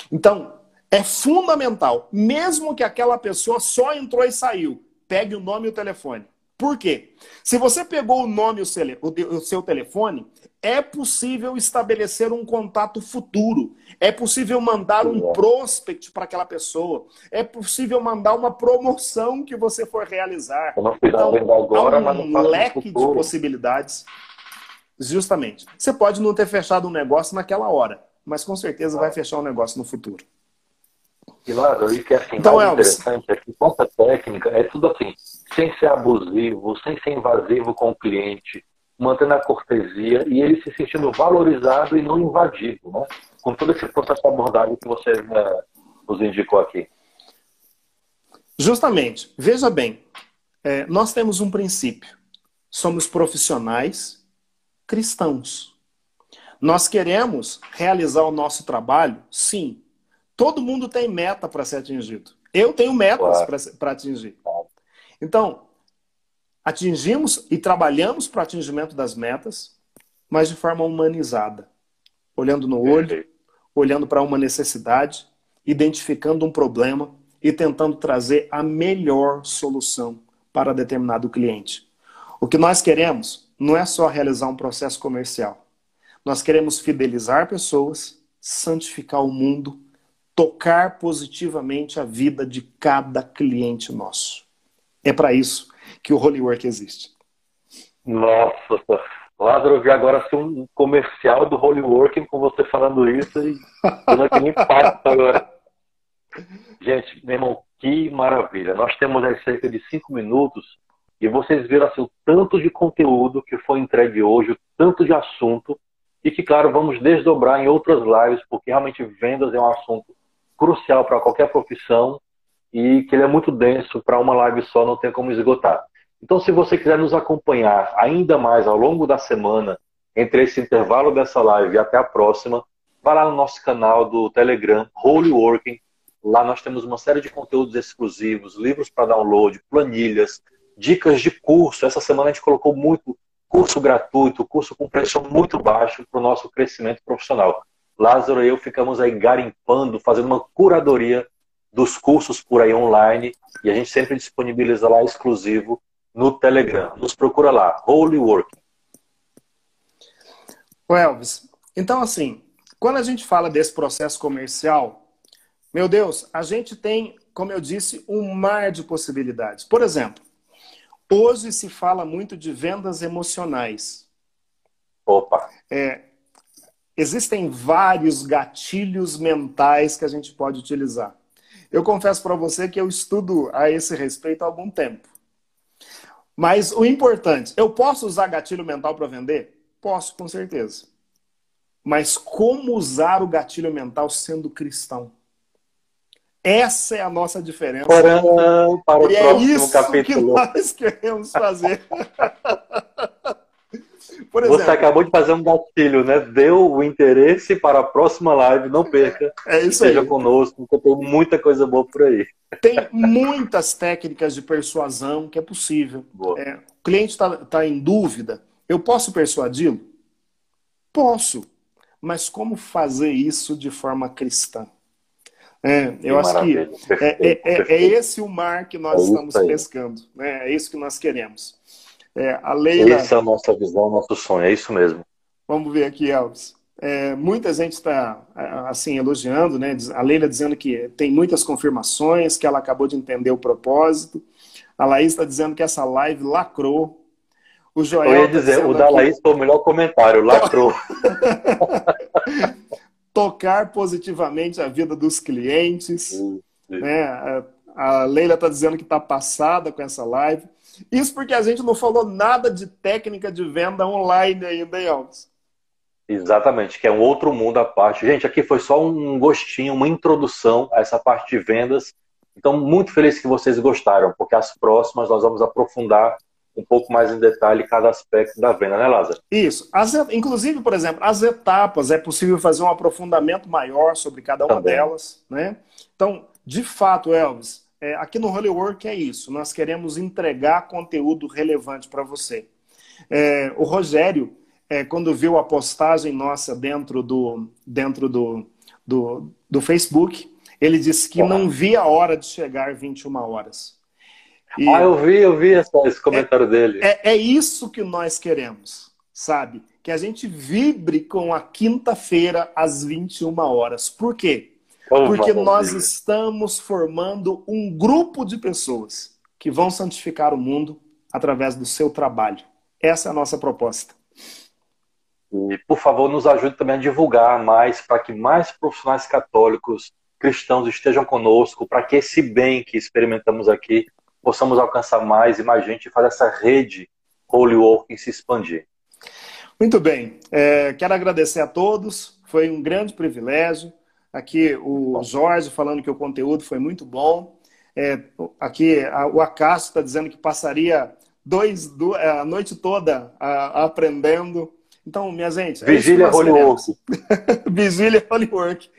Então, é fundamental, mesmo que aquela pessoa só entrou e saiu, pegue o nome e o telefone. Por quê? Se você pegou o nome e o seu telefone, é possível estabelecer um contato futuro. É possível mandar um prospect para aquela pessoa. É possível mandar uma promoção que você for realizar. Então, agora, há um leque de possibilidades. Justamente. Você pode não ter fechado um negócio naquela hora, mas com certeza vai fechar um negócio no futuro. Lá, e que é assim, então, mais Elvis, interessante é que técnica é tudo assim, sem ser abusivo, sem ser invasivo com o cliente, mantendo a cortesia e ele se sentindo valorizado e não invadido, né? Com todo esse processo de abordagem que você né, nos indicou aqui. Justamente. Veja bem, é, nós temos um princípio. Somos profissionais cristãos. Nós queremos realizar o nosso trabalho? Sim. Todo mundo tem meta para ser atingido. Eu tenho metas claro. para atingir. Então, atingimos e trabalhamos para o atingimento das metas, mas de forma humanizada. Olhando no olho, olhando para uma necessidade, identificando um problema e tentando trazer a melhor solução para determinado cliente. O que nós queremos não é só realizar um processo comercial. Nós queremos fidelizar pessoas, santificar o mundo, tocar positivamente a vida de cada cliente nosso. É para isso que o Holy Work existe. Nossa, Lázaro, eu vi agora assim, um comercial do Holy Working com você falando isso e dando aquele impacto agora. Gente, meu irmão, que maravilha. Nós temos aí cerca de cinco minutos e vocês viram assim, o tanto de conteúdo que foi entregue hoje, o tanto de assunto e que, claro, vamos desdobrar em outras lives, porque realmente vendas é um assunto crucial para qualquer profissão e que ele é muito denso para uma live só, não tem como esgotar. Então, se você quiser nos acompanhar ainda mais ao longo da semana, entre esse intervalo dessa live e até a próxima, vá lá no nosso canal do Telegram, Holy Working. Lá nós temos uma série de conteúdos exclusivos, livros para download, planilhas, dicas de curso. Essa semana a gente colocou muito curso gratuito, curso com preço muito baixo para o nosso crescimento profissional. Lázaro e eu ficamos aí garimpando, fazendo uma curadoria dos cursos por aí online e a gente sempre disponibiliza lá exclusivo no Telegram. Nos procura lá, Holy Working. O Elvis, então assim, quando a gente fala desse processo comercial, meu Deus, a gente tem, como eu disse, um mar de possibilidades. Por exemplo, hoje se fala muito de vendas emocionais. Opa! É, existem vários gatilhos mentais que a gente pode utilizar. Eu confesso para você que eu estudo a esse respeito há algum tempo. Mas o importante, eu posso usar gatilho mental para vender? Posso, com certeza. Mas como usar o gatilho mental sendo cristão? Essa é a nossa diferença. Para, para o e é isso capítulo. que nós queremos fazer. <laughs> Por exemplo, Você acabou de fazer um gatilho, né? Deu o interesse para a próxima live, não perca. É isso Seja aí. conosco, porque tem muita coisa boa por aí. Tem muitas técnicas de persuasão que é possível. É, o cliente está tá em dúvida. Eu posso persuadi-lo? Posso. Mas como fazer isso de forma cristã? É, eu que acho que perfeito, é, é, é, é, esse o mar que nós é estamos pescando. Né? É isso que nós queremos. É, a Leila... Essa é a nossa visão, nosso sonho, é isso mesmo. Vamos ver aqui, Elvis. É, muita gente está assim elogiando, né? A Leila dizendo que tem muitas confirmações, que ela acabou de entender o propósito. A Laís está dizendo que essa live lacrou. O Joel. Eu ia tá dizer, o da aqui... Laís foi o melhor comentário, lacrou. <laughs> Tocar positivamente a vida dos clientes. Né? A Leila está dizendo que está passada com essa live. Isso porque a gente não falou nada de técnica de venda online ainda, hein, Alves? Exatamente, que é um outro mundo à parte. Gente, aqui foi só um gostinho, uma introdução a essa parte de vendas. Então, muito feliz que vocês gostaram, porque as próximas nós vamos aprofundar um pouco mais em detalhe cada aspecto da venda, né, Lázaro? Isso. As, inclusive, por exemplo, as etapas, é possível fazer um aprofundamento maior sobre cada uma Também. delas, né? Então, de fato, Elvis, é, aqui no Holy Work é isso. Nós queremos entregar conteúdo relevante para você. É, o Rogério, é, quando viu a postagem nossa dentro do, dentro do, do, do Facebook, ele disse que não via a hora de chegar 21 horas. E ah, eu vi, eu vi esse comentário é, dele. É, é isso que nós queremos, sabe? Que a gente vibre com a quinta-feira às 21 horas. Por quê? Porque nós estamos formando um grupo de pessoas que vão santificar o mundo através do seu trabalho. Essa é a nossa proposta. E, por favor, nos ajude também a divulgar mais, para que mais profissionais católicos, cristãos estejam conosco, para que esse bem que experimentamos aqui possamos alcançar mais e mais gente e fazer essa rede Holy Walking se expandir. Muito bem. É, quero agradecer a todos. Foi um grande privilégio. Aqui o Jorge falando que o conteúdo foi muito bom. É, aqui a, o Acácio está dizendo que passaria dois, do, é, a noite toda a, a aprendendo. Então, minha gente. É Vigília é Holywork. <laughs> Vigília Holywork.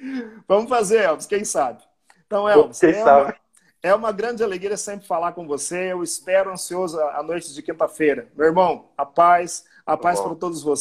Vamos fazer, Elvis, quem sabe? Então, Elvis, quem é, sabe? Uma, é uma grande alegria sempre falar com você. Eu espero ansioso a noite de quinta-feira. Meu irmão, a paz, a paz para todos vocês.